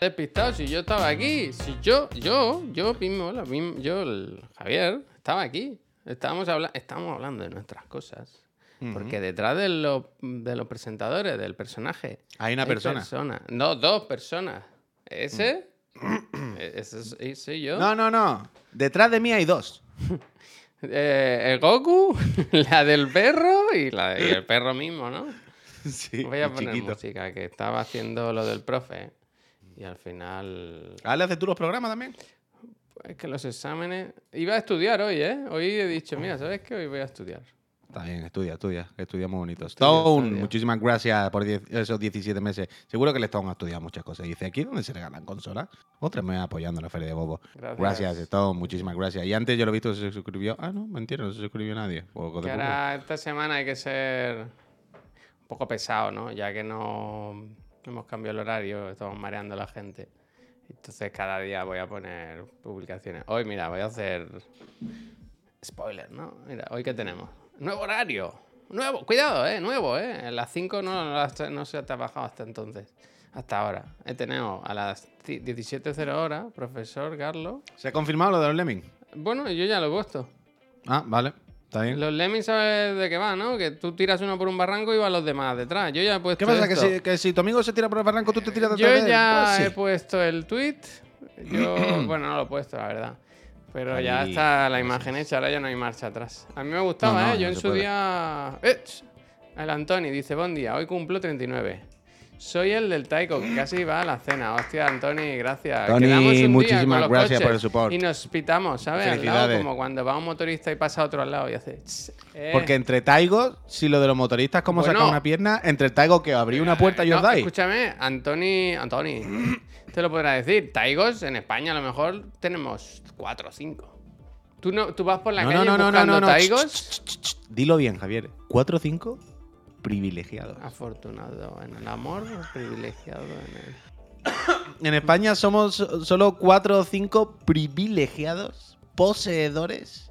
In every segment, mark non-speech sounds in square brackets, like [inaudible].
Despistado, si yo estaba aquí, si yo, yo, yo mismo, la misma- yo, el Javier, estaba aquí. Estábamos, habla estábamos hablando de nuestras cosas. Porque detrás de los, de los presentadores, del personaje, Hay una persona. persona. No, dos personas. Ese, e- ese es- ese soy yo. No, no, no. Detrás de mí hay dos. [laughs] Eh, el Goku, [laughs] la del perro y, la, y el perro mismo, ¿no? [laughs] Sí, Voy a muy poner chiquito. música, que estaba haciendo lo del profe. Y al final. ¿Ah, le haces tú los programas también? Es que los exámenes. Iba a estudiar hoy, ¿eh? Hoy he dicho, mira, ¿sabes qué? Hoy voy a estudiar. Está bien, estudia, estudia. que Estudiamos bonitos. Estudia, Stone, estudia. muchísimas gracias por diez- esos 17 meses. Seguro que el Stone ha estudiado muchas cosas. Dice, ¿aquí dónde se regalan consolas? Otra me apoyando en la feria de Bobo. Gracias. Gracias, Stone, muchísimas gracias. Y antes yo lo he visto, se suscribió. Ah, no, mentira, no se suscribió nadie. Que ahora esta semana hay que ser poco pesado, ¿no? Ya que no hemos cambiado el horario, estamos mareando a la gente. Entonces cada día voy a poner publicaciones. Hoy, mira, voy a hacer spoiler, ¿no? Mira, hoy que tenemos. Nuevo horario. Nuevo, cuidado, ¿eh? Nuevo, ¿eh? A las 5 no, no, no se ha trabajado hasta entonces. Hasta ahora. He tenido a las 17.00 horas, profesor Carlos. ¿Se ha confirmado lo de los Lemmings? Bueno, yo ya lo he puesto. Ah, vale. Está bien. Los lemmings sabes de qué va, ¿no? Que tú tiras uno por un barranco y van los demás detrás. Yo ya he puesto ¿Qué pasa? ¿Que si, que si tu amigo se tira por el barranco, tú te tiras detrás Yo de él? ya Pues sí. he puesto el tweet. Yo, [clears throat] bueno, no lo he puesto, la verdad. Pero ya está la imagen hecha, ahora ya no hay marcha atrás. A mí me gustaba, No, no, ¿eh? Yo en su puede. día... ¡Eh! El Antoni dice, buen día, hoy cumplo 39. Soy el del Taiko, que casi va a la cena. Hostia, Antoni, gracias. Tony, muchísimas gracias por el support. Y nos pitamos, ¿sabes? Al lado, como cuando va un motorista y pasa a otro al lado y hace... "Ch, eh". Porque entre Taigo, si lo de los motoristas, como Bueno. sacar una pierna, entre el Taigo que abrí una puerta y os No, dais. Escúchame, Antoni, Antoni, [clears throat] te lo podrá decir. Taigos en España a lo mejor tenemos cuatro o cinco. ¿Tú, no, tú vas por la No, calle no, no, no, buscando no, no. Taigos. Ch, ch. Dilo bien, Javier. ¿Cuatro o cinco? Privilegiados. Afortunado en el amor, privilegiado en el... [coughs] En España somos solo cuatro o cinco privilegiados poseedores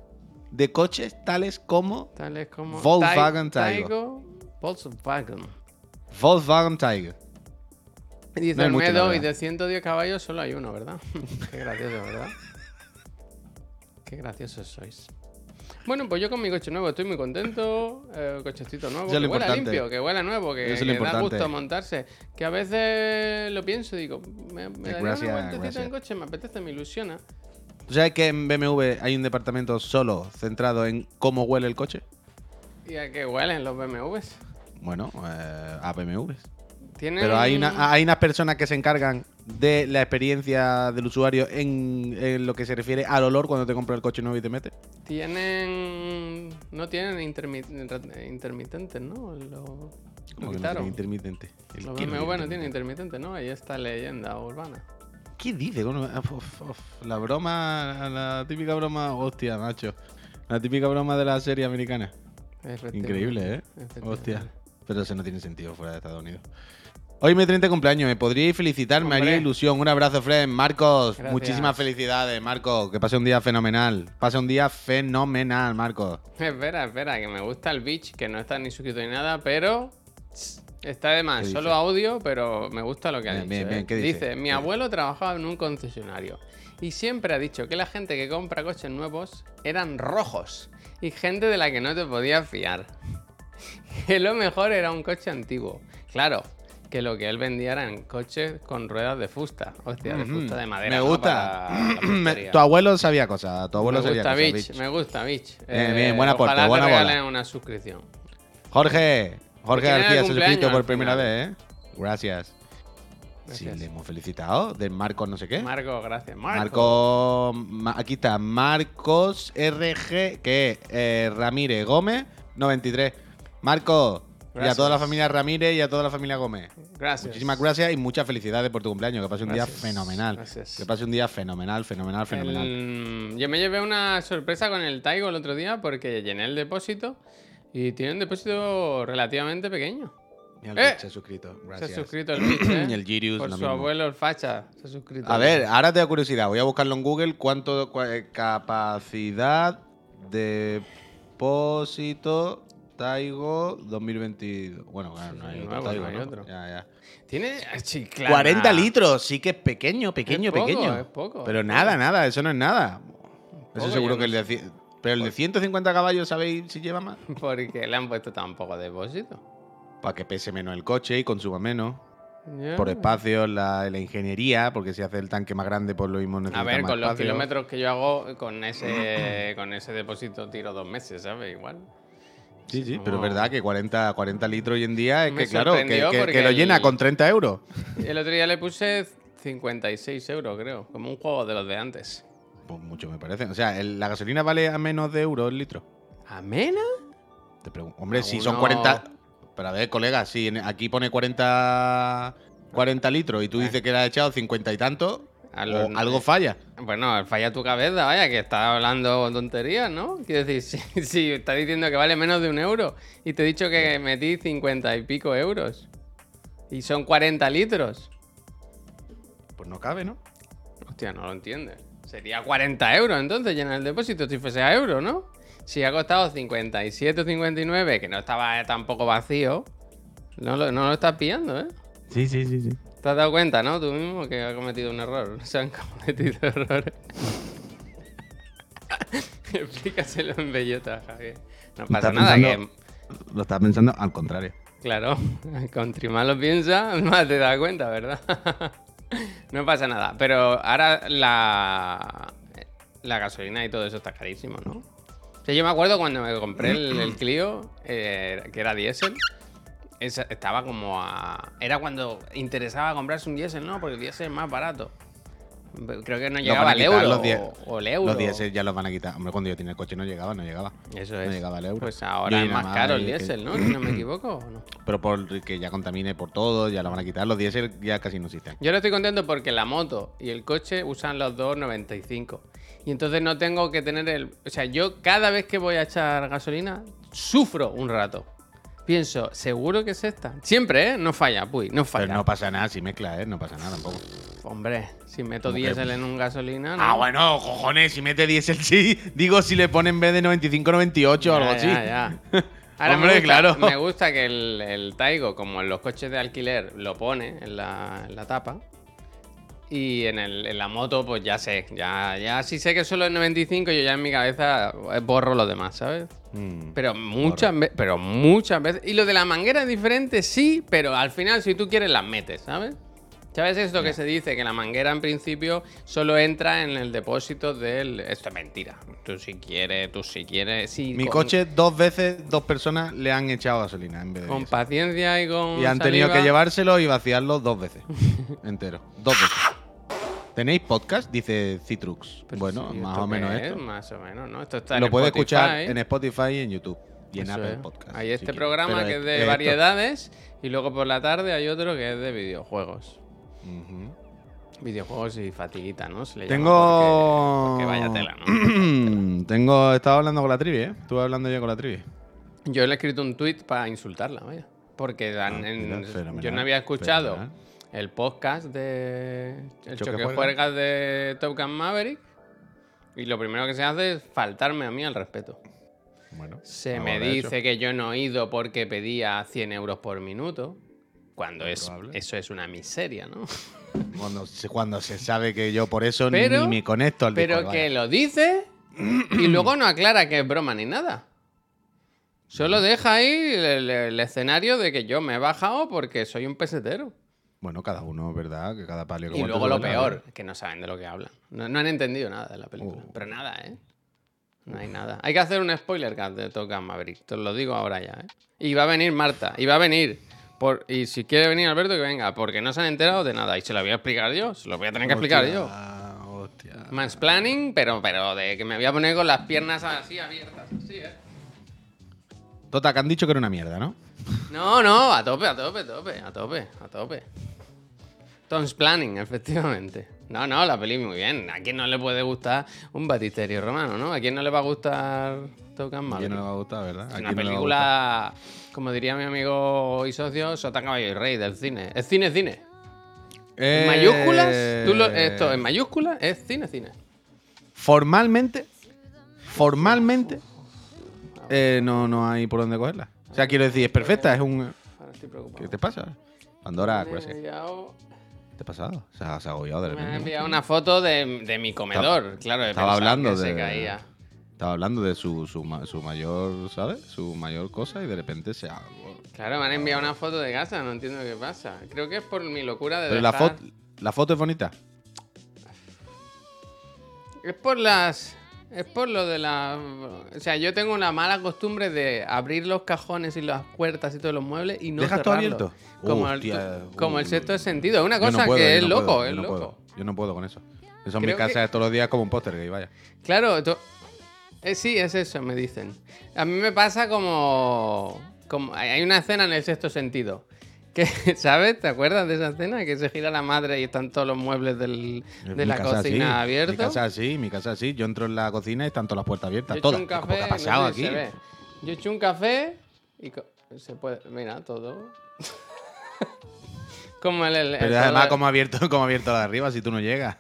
de coches tales como Tales como... Volkswagen Tai- Taigo. Volkswagen. Volkswagen Tiger. Dice No Olmedo, y de 110 caballos solo hay uno, ¿verdad? [laughs] Qué gracioso, ¿verdad? Qué graciosos sois. Bueno, pues yo con mi coche nuevo estoy muy contento. eh, cochecito nuevo. Que huela limpio, que huela nuevo, que, que da gusto montarse. Que a veces lo pienso y digo, me, me daría Gracias, una vueltecita gracias. en coche, me apetece, me ilusiona. ¿Tú sabes que en BMW hay un departamento solo centrado en cómo huele el coche? Y a que huelen los BMWs. Bueno, eh, a BMWs. Tienen... Pero hay, una, hay unas personas que se encargan de la experiencia del usuario en, en lo que se refiere al olor cuando te compras el coche nuevo y te metes. Tienen... No tienen intermi- intermitentes, ¿no? Lo, lo no quitaron. tiene intermitente. ¿El Los BMW no tiene tienen intermitente? ¿no? Ahí está leyenda urbana. ¿Qué dice? Uf, la broma, la típica broma, hostia, macho. La típica broma de la serie americana. Increíble, ¿eh? Hostia. Pero eso no tiene sentido fuera de Estados Unidos. Hoy mi 30 cumpleaños, me podríais felicitar, me haría ilusión. Un abrazo, Fred. Marcos, Gracias. muchísimas felicidades, Marcos. Que pase un día fenomenal. Pase un día fenomenal, Marcos. Espera, espera, que me gusta el Beach, que no está ni suscrito ni nada, pero está de más, ¿Qué solo dice? audio, pero me gusta lo que ha Bien, dicho. bien, bien, ¿eh? ¿qué dice? mi Bien. abuelo trabajaba en un concesionario y siempre ha dicho que la gente que compra coches nuevos eran rojos y gente de la que no te podías fiar. [laughs] Que lo mejor era un coche antiguo. Claro, que lo que él vendía eran coches con ruedas de fusta. Hostia, de fusta de madera. Me gusta. [clears throat] Tu abuelo sabía cosas. Tu abuelo me sabía gusta cosas. Beach, Beach. me gusta Beach. Bien, bien, buen aporte, buena te bola. regalen una suscripción. Jorge, Jorge ¿Quién era el García se suscrito por primera vez, ¿eh? Gracias. Gracias. Sí, le hemos felicitado. De Marcos no sé qué. Marco, gracias. Marco. Marco, Ma- aquí está, Marcos RG, que es eh, Ramírez Gómez, 93. Marco, y a Gracias. toda la familia Ramírez y a toda la familia Gómez. Gracias. Muchísimas gracias y muchas felicidades por tu cumpleaños. Que pase un Gracias, día fenomenal. gracias. Que pase un día fenomenal, fenomenal, fenomenal. El- Yo me llevé una sorpresa con el Taigo el otro día porque llené el depósito y tiene un depósito relativamente pequeño. El ¡Eh! Se ha suscrito. Se Gracias. ha suscrito el bicho, [clears throat] ¿eh? Y el Girius, Por su mismo. abuelo el facha. Se ha suscrito. A ver, ahora te da curiosidad. Voy a buscarlo en Google. ¿Cuánto cua- eh, capacidad de depósito Taigo 2022. Bueno, claro, no hay Sí, otro Taigo, no hay ¿no? otro. Ya, ya. Tiene ah, chiclana. 40 litros, sí que es pequeño, pequeño, Es poco, pequeño. es poco, Pero es nada, poco. nada, eso no es nada. Eso seguro que el de... Pero el de 150 caballos, ¿sabéis si lleva más? Porque le han puesto tan poco depósito. Para que pese menos el coche y consuma menos. Por espacio, la, la ingeniería, porque si hace el tanque más grande, pues lo mismo necesita A ver, más con los kilómetros que yo hago, con ese, [clears throat] con ese depósito tiro dos meses, ¿sabes? Igual. Sí, sí, pero es No. verdad que 40, 40 litros hoy en día es Me que, claro, que, sorprendió que- que lo llena el- con 30 euros. El otro día le puse 56 euros, creo. Como un juego de los de antes. Pues mucho me parece. O sea, el- la gasolina vale a menos de euros el litro. ¿A menos? Te pregunto. Hombre, si son uno- 40. Pero a ver, colega, si en- aquí pone 40, 40 litros y tú dices que le has echado 50 y tanto, O algo falla. Bueno, falla tu cabeza, vaya, que estás hablando tonterías, ¿no? Quiero decir, [laughs] si, si estás diciendo que vale menos de un euro y te he dicho que metí 50 y pico euros y son 40 litros. Pues no cabe, ¿no? Hostia, no lo entiendes. Sería 40 euros entonces llenar el depósito si fuese a euro, ¿no? Si ha costado 57 o 59, que no estaba tampoco vacío, no lo, no lo estás pillando, ¿eh? Sí, sí, sí, sí. ¿Te has dado cuenta, no? Tú mismo que has cometido un error. [laughs] Se han cometido errores. [laughs] Explícaselo en bellota, Javier. No pasa nada, pensando- que... Lo estás pensando al contrario. Claro, [laughs] contra más lo piensas, más te das cuenta, ¿verdad? no pasa nada. Pero ahora la, la gasolina y todo eso está carísimo, ¿no? O sea, yo me acuerdo cuando me compré el, el Clio, eh, que era diésel, esa- estaba como a... Era cuando interesaba comprarse un diésel, ¿no? Porque el diésel es más barato. Creo que no llegaba al euro. los o- o el euro. Los diésel ya los van a quitar. Hombre, cuando yo tenía el coche no llegaba, no llegaba. Eso no es. llegaba al euro. Pues ahora es más caro el que- diésel, ¿no? [clears throat] Si no me equivoco, ¿o no? Pero por que ya contamine por todo, ya lo van a quitar. Los diésel ya casi no existen. Yo ahora estoy contento porque la moto y el coche usan los dos 95. Y entonces no tengo que tener el. O sea, yo cada vez que voy a echar gasolina, sufro un rato. Pienso, seguro que es esta. Siempre, ¿eh? No falla, puy, no falla. Pero no pasa nada si mezcla, ¿eh? No pasa nada tampoco. Hombre, si meto diésel en un gasolina. ¿no? Ah, bueno, cojones, si mete diésel [laughs] sí. Digo, si le pone en vez de 95, 98 o algo Ya, así. ya, ya. [laughs] Ahora Hombre, me gusta, claro. Me gusta que el, el Taigo, como en los coches de alquiler, lo pone en la, en la tapa. Y en, el- en la moto, pues ya sé. Ya, ya si sé que solo es 95, yo ya en mi cabeza eh, borro lo demás, ¿sabes? Mm. Pero muchas veces, pero muchas veces. Y lo de la manguera es diferente, sí, pero al final, si tú quieres, las metes, ¿sabes? ¿Sabes esto que se dice? Que la manguera en principio solo entra en el depósito del. Esto es mentira. Tú si quieres, tú si quieres. Sí, Mi con- coche, dos veces, dos personas le han echado gasolina en vez de Con paciencia y con. Y han tenido que llevárselo y vaciarlo dos veces. [laughs] entero. Dos veces. ¿Tenéis podcast? Dice Citrux. Pero bueno, sí, más ¿esto o menos es? esto. Más o menos, ¿no? Esto está en Lo puedes Spotify. escuchar en Spotify y en YouTube. Y en Apple es. Podcast. Hay este programa que es de variedades y luego por la tarde hay otro que es de videojuegos. Videojuegos y fatiguita, ¿no? Se le Tengo. porque vaya tela, ¿no? [clears throat] Tengo. Estaba hablando con la trivi, ¿eh? Estuve hablando yo con la trivi. Yo le he escrito un tweet para insultarla, vaya. Porque Ah, en- yo no había escuchado fenomenal. El podcast de El Choque Choque Juergas. Juergas de Top Gun Maverick. Y lo primero que se hace es faltarme a mí al respeto. Bueno. Se me dice hecho. que yo no he ido porque pedía 100 euros por minuto. Cuando es, probable. eso es una miseria, ¿no? [laughs] Cuando se, cuando se sabe que yo por eso Pero- ni me conecto al Pero Discord, que vaya. lo dice y luego no aclara que es broma ni nada. Solo deja ahí el, el escenario de que yo me he bajado porque soy un pesetero. Bueno, cada uno, ¿verdad? Que cada palio que Y luego lo peor, que no saben de lo que hablan. No, no han entendido nada de la película. Uh. Pero nada, ¿eh? No hay nada. Hay que hacer un spoiler cast de Top Gun Maverick. Te lo digo ahora ya, ¿eh? Y va a venir Marta. Y va a venir. Por, y si quiere venir Alberto, que venga. Porque no se han enterado de nada. Y se lo voy a explicar yo. Se lo voy a tener que explicar yo. Hostia, Hostia. Mansplaining, pero, pero de que me voy a poner con las piernas así abiertas. Así, ¿eh? Tota, que han dicho que era una mierda, ¿no? No, no, a tope, a tope, a tope, a tope, a tope. Tom's Planning, efectivamente. No, no, la peli muy bien. ¿A quién no le puede gustar un batisterio romano, no? ¿A quién no le va a gustar Top Gun A quién no le va a gustar, ¿verdad? Es ¿A una no película, como diría mi amigo y socio, Sota Caballo y Rey del cine. Es cine, cine. gustar? En Eh, mayúsculas, tú lo- esto en mayúsculas es cine, cine. Formalmente, formalmente, eh, no, no hay por dónde cogerla. O sea, quiero decir, es perfecta, es un... Ahora estoy preocupado. ¿Qué te pasa? Pandora, Me ¿qué ha pasa? enviado, ¿Te ha pasado? Se ha, se ha agobiado de me ha repente. enviado una foto de, de mi comedor. claro, estaba hablando que de- se caía. Estaba hablando de su, su, su mayor, ¿sabes? Su mayor cosa y de repente se ha... Claro, me han enviado una foto de casa, no entiendo qué pasa. Creo que es por mi locura de Pero la, foto la foto es bonita. Es por las. Es por lo de la. O sea, yo tengo una mala costumbre de abrir los cajones y las puertas y todos los muebles y no ¿Dejas todo abierto? Como, Hostia, el, como el uh. sexto sentido. Es una no cosa puedo, que es no loco, puedo, es yo no loco. puedo. Yo no puedo con eso. Eso en mi Creo que- casa es todos los días como un póster que vaya. Claro, to- eh, sí, es eso, me dicen. A mí me pasa como. como hay una escena en el sexto sentido. Que, [laughs] ¿Sabes? ¿Te acuerdas de esa escena? Que se gira la madre y están todos los muebles del- de Mi la casa cocina sí, abiertos. Mi casa sí, mi casa sí. Yo entro en la cocina y están todas las puertas abiertas. Yo he todas. un ¿Cómo café, que ha no pasado sé si aquí? Yo he hecho un café y se puede, mira, todo. [laughs] como el, el- el Pero además, como ha abierto, [laughs] como ha abierto la de arriba si tú no llegas.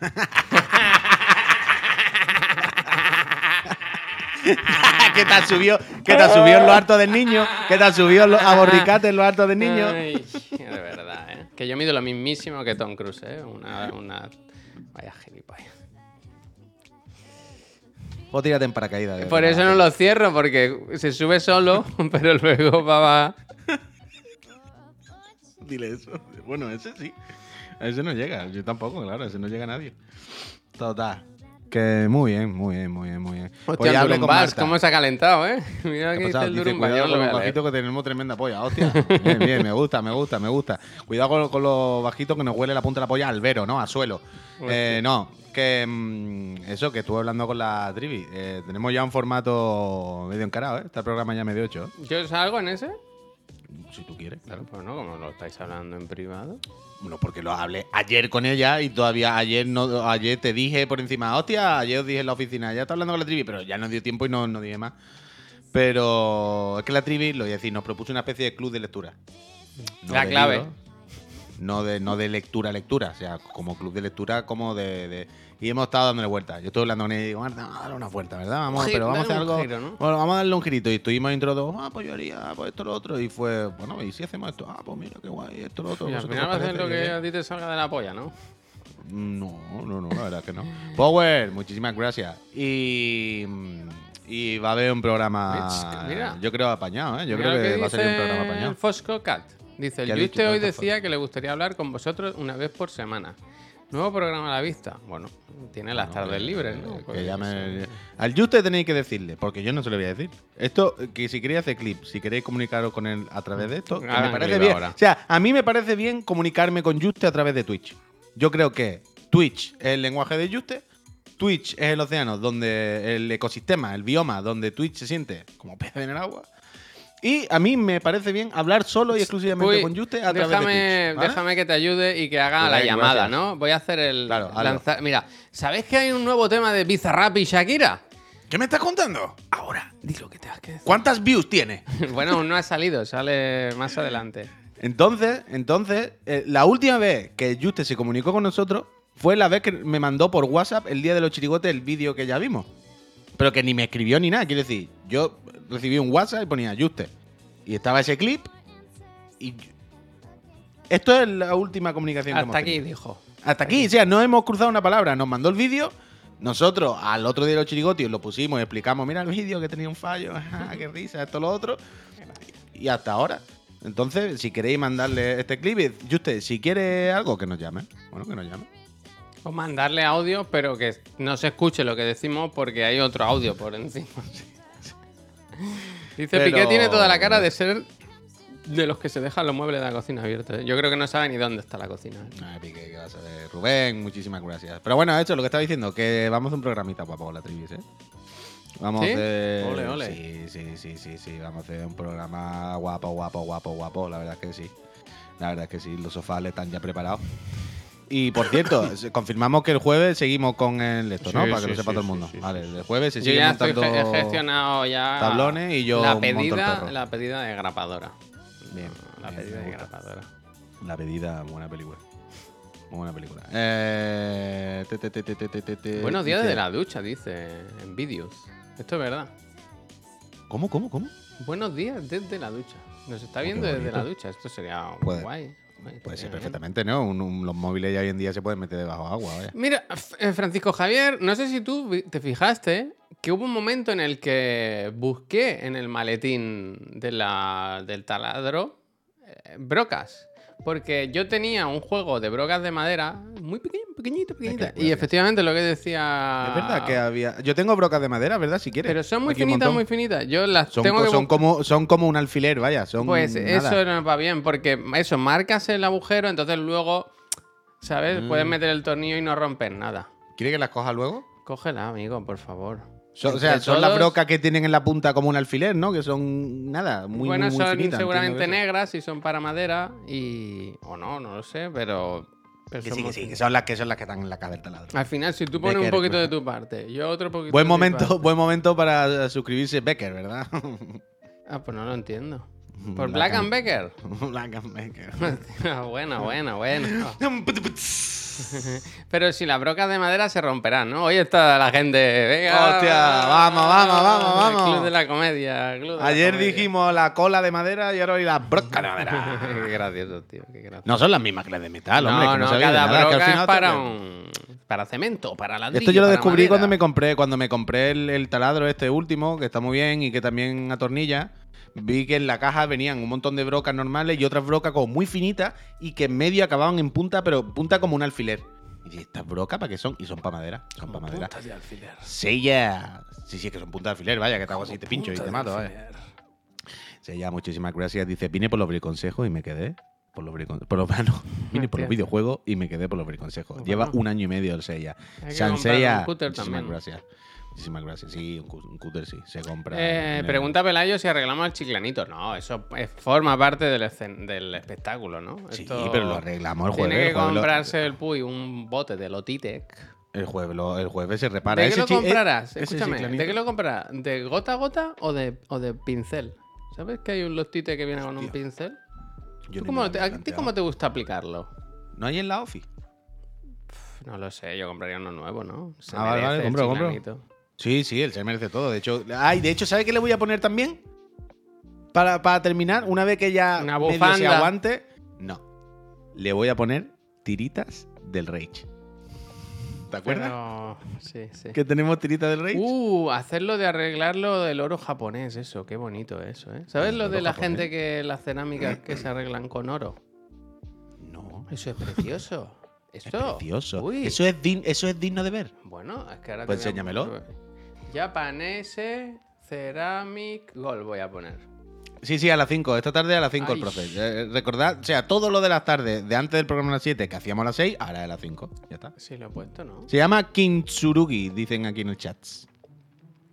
[laughs] ¿Qué te has subido? ¿Qué te subido en lo harto del niño? ¿Qué te has subido en lo- a borricate en lo harto del niño? Ay, de verdad, ¿eh? Que yo mido lo mismísimo que Tom Cruise, ¿eh? Una, una... Vaya gilipollas. O tírate en paracaídas. de Por eso no lo cierro, porque se sube solo, [laughs] pero luego va... va- Dile eso. Bueno, ese sí. A ese no llega. Yo tampoco, claro. A ese no llega nadie. Total. Que muy bien, muy bien, muy bien, muy bien. Hostia, el hablé con Marta. ¿cómo se ha calentado, eh? [laughs] Mira ¿Qué que dice el Dice, cuidado con los bajitos que tenemos tremenda polla, hostia. Bien, bien, me gusta, me gusta, me gusta. Cuidado con, con los bajitos que nos huele la punta de la polla al vero, ¿no? A suelo. Eh, no, que mm, eso, que estuve hablando con la trivi. Eh, tenemos ya un formato medio encarado, ¿eh? Este programa ya medio hecho, ¿eh? ¿Yo salgo en ese? Si tú quieres. Claro, pues no, como lo estáis hablando en privado. No, porque lo hablé ayer con ella y todavía ayer no ayer te dije por encima, hostia, ayer os dije en la oficina, ya está hablando con la trivi, pero ya no dio tiempo y no, no dije más. Pero es que la trivi, lo voy a decir, nos propuso una especie de club de lectura. No La de clave. no de, no de lectura, lectura. O sea, como club de lectura, como de. de- y hemos estado dándole vueltas. Yo estoy hablando con ella y digo, Marta, vamos a darle una vuelta, ¿verdad? Vamos, pero vamos a hacer algo. giro, ¿no? Bueno, vamos a darle un girito. Y estuvimos dentro de ah, pues yo haría pues esto, lo otro. Y fue, bueno, ¿y si hacemos esto? Ah, pues mira, qué guay, esto, lo otro. Y al ¿vosotros final va a hacer lo que a ti te salga de la polla, ¿no? No, no, no, la verdad que no. Power, muchísimas gracias. Y, y va a haber un programa, mira. yo creo apañado, ¿eh? Yo Mira creo que, va a salir un programa apañado. Fosco Cat. Dice, el ¿Qué ha Yuste hoy decía que le gustaría hablar con vosotros una vez por semana. Nuevo programa a la vista. Bueno, tiene las Bueno, tardes que- libres, ¿no? que Pues llame-. Al Juste tenéis que decirle, porque yo no se lo voy a decir. Esto, que si queréis hacer clip, si queréis comunicaros con él a través de esto, que me Hagan parece bien. ahora. O sea, a mí me parece bien comunicarme con Juste a través de Twitch. Yo creo que Twitch es el lenguaje de Juste, Twitch es el océano, donde el ecosistema, el bioma, donde Twitch se siente como pez en el agua. Y a mí me parece bien hablar solo y exclusivamente Uy, con Juste a través déjame, de Twitch. ¿vale? déjame que te ayude y que haga Pues la llamada, gracias. ¿no? Voy a hacer el. Claro, lanzar- Mira, ¿sabéis que hay un nuevo tema de Bizarrap y Shakira? ¿Qué me estás contando? Ahora, di lo que tengas que decir. ¿Cuántas views tiene? [laughs] bueno, aún no ha salido, sale más adelante. Entonces, entonces, eh, la última vez que Juste se comunicó con nosotros fue la vez que me mandó por WhatsApp el día de los chirigotes el vídeo que ya vimos. Pero que ni me escribió ni nada. Quiero decir, yo recibí un WhatsApp y ponía Juste. Y estaba ese clip. Y. Esto es la última comunicación que hemos Hasta aquí, tenido. dijo. Hasta aquí, o sea, no hemos cruzado una palabra. Nos mandó el vídeo. Nosotros al otro día de los chirigotis lo pusimos y explicamos, mira el vídeo que tenía un fallo, [laughs] ajá, qué risa, esto, lo otro. Y hasta ahora. Entonces, si queréis mandarle este clip, y usted, si quiere algo, que nos llame. Bueno, que nos llame. O mandarle audio, pero que no se escuche lo que decimos porque hay otro audio por encima. [laughs] Dice Pero- Piqué tiene toda la cara de ser de los que se dejan los muebles de la cocina abiertos. ¿eh? Yo creo que no sabe ni dónde está la cocina. ¿eh? Ay, Piqué, que vas a. Rubén, muchísimas gracias. Pero bueno, eso, lo que estaba diciendo, que vamos a un programita guapo con la tribis, ¿eh? Vamos ¿Sí? a hacer. Ole, ole. Sí, sí, sí, sí, sí. Vamos a hacer un programa guapo, guapo, guapo, guapo. La verdad es que sí. La verdad es que sí, los sofás le están ya preparados. Y por cierto, [laughs] confirmamos que el jueves seguimos con el esto, ¿no? Sí, Para que sí, lo sepa sí, todo el mundo. vale, el jueves se Yo sigue ya estoy montando. ge- he gestionado ya tablones y yo la pedida, la pedida de grapadora. Bien, La bien, pedida de grapadora. La pedida, buena película. Muy buena película. Eh, te, te, te, Buenos días dice- desde la ducha, dice en vídeos. Esto es verdad. ¿Cómo, cómo, cómo? Buenos días desde la ducha. Nos está viendo qué desde la ducha. Esto sería Puede- guay. Puede ser bien. perfectamente, ¿no? Un- un- los móviles ya hoy en día se pueden meter debajo de agua, vaya. Mira, eh, Francisco Javier, no sé si tú te fijaste que hubo un momento en el que busqué en el maletín de la, del taladro eh, brocas. Porque yo tenía un juego de brocas de madera muy pequeño, pequeñito, pequeñita. qué Y efectivamente lo que decía. Es verdad que había. Yo tengo brocas de madera, ¿verdad? Si quieres. Pero son muy Aquí finitas, muy finitas. Yo las Son, tengo que son como, son como un alfiler, vaya. Son Pues nada. eso no va bien, porque eso, marcas el agujero, entonces luego, ¿sabes? Puedes Mm. meter el tornillo y no rompes nada. ¿Quiere que las coja luego? Cógela, amigo, por favor. Son- o sea, son las brocas que tienen en la punta como un alfiler, ¿no? Que son nada, muy, bueno, muy, muy son finitas, seguramente negras y son para madera y... O no, no lo sé, pero... pero Que sí, que sí, que son las que son las que están en la del taladro. Al final, si tú pones un poquito de pues. tu parte, yo otro poquito Buen de mi momento, parte- buen momento para suscribirse Becker, ¿verdad? Ah, pues no lo entiendo. [laughs] ¿Por [laughs] Black and Becker? Black and Becker. bueno, bueno, bueno. [laughs] [laughs] Pero si las brocas de madera se romperán, ¿no? Hoy está la gente. Venga. Hostia, vamos, vamos, vamos, El vamos. Club de la comedia. club de la Ayer comedia. dijimos la cola de madera y ahora hoy la broca de madera. [laughs] qué gracioso, tío. Qué gracioso. No son las mismas que las de metal, hombre. no, que no, no, cada nada, que broca final es para un. Para cemento, para ladrillo. Esto yo lo descubrí cuando me compré, cuando me compré el, el taladro este último, que está muy bien y que también atornilla. Vi que en la caja venían un montón de brocas normales y otras brocas como muy finitas y que en medio acababan en punta, pero punta como un alfiler. Y dije, ¿estas brocas para qué son? Y son para madera. Son para madera. Puntas de alfiler. Sí, ya. Sí, sí, es que son punta de alfiler, vaya, que te hago así, te pincho y Puntas te mato, vaya. Sí, ya, muchísimas gracias. Dice, vine por los briconsejos y me quedé. Por los briconsejos. Por los, [laughs] no, vine por los videojuegos y me quedé por los briconsejos. Lleva un año y medio el Seiya. Un cúter muchísimas también. gracias. Muchísimas gracias. Sí, un, cúter sí, se compra. Eh, en el- pregunta Pelayo si arreglamos el chiclanito. No, eso es- forma parte del, espectáculo, ¿no? Sí, Esto- pero lo arreglamos el jueves. Tiene que jueves lo- comprarse el Puy un bote de Lotitec. el, jueves lo- el jueves se repara. ¿De qué lo eh, comprarás? ese Escúchame. ¿de qué lo comprarás? ¿De gota a gota o de, o de pincel? ¿Sabes que hay un Lotitec que viene con un pincel? Yo ¿Tú cómo te- ¿A ti cómo te gusta aplicarlo? ¿No hay en la office? Pff, No lo sé, yo compraría uno nuevo, ¿no? Se Ah, vale, vale, compro, compro. Sí, sí, él se merece todo. De hecho, ay, de hecho, ¿sabe qué le voy a poner también? Para, para terminar, una vez que ya Una medio se aguante. No. Le voy a poner tiritas del Rage. ¿Te acuerdas? Pero... Sí, sí. Que tenemos tiritas del Rage. Uh, hacerlo de arreglarlo del oro japonés, eso, qué bonito eso, ¿eh? ¿Sabes lo de la japonés. gente que las cerámicas que se arreglan con oro? No. Eso es precioso. Es Eso. precioso. Uy. Eso, es eso es digno de ver. Bueno, es que ahora Pues enséñamelo. Japanese Ceramic Gold voy a poner. Sí, sí, a las 5. Esta tarde a las 5 el profe. Eh, recordad, o sea, todo lo de las tardes de antes del programa a las 7 que hacíamos a las 6, ahora a las 5. Ya está. Sí, lo he puesto, ¿no? Se llama Kintsurugi, dicen aquí en el chat.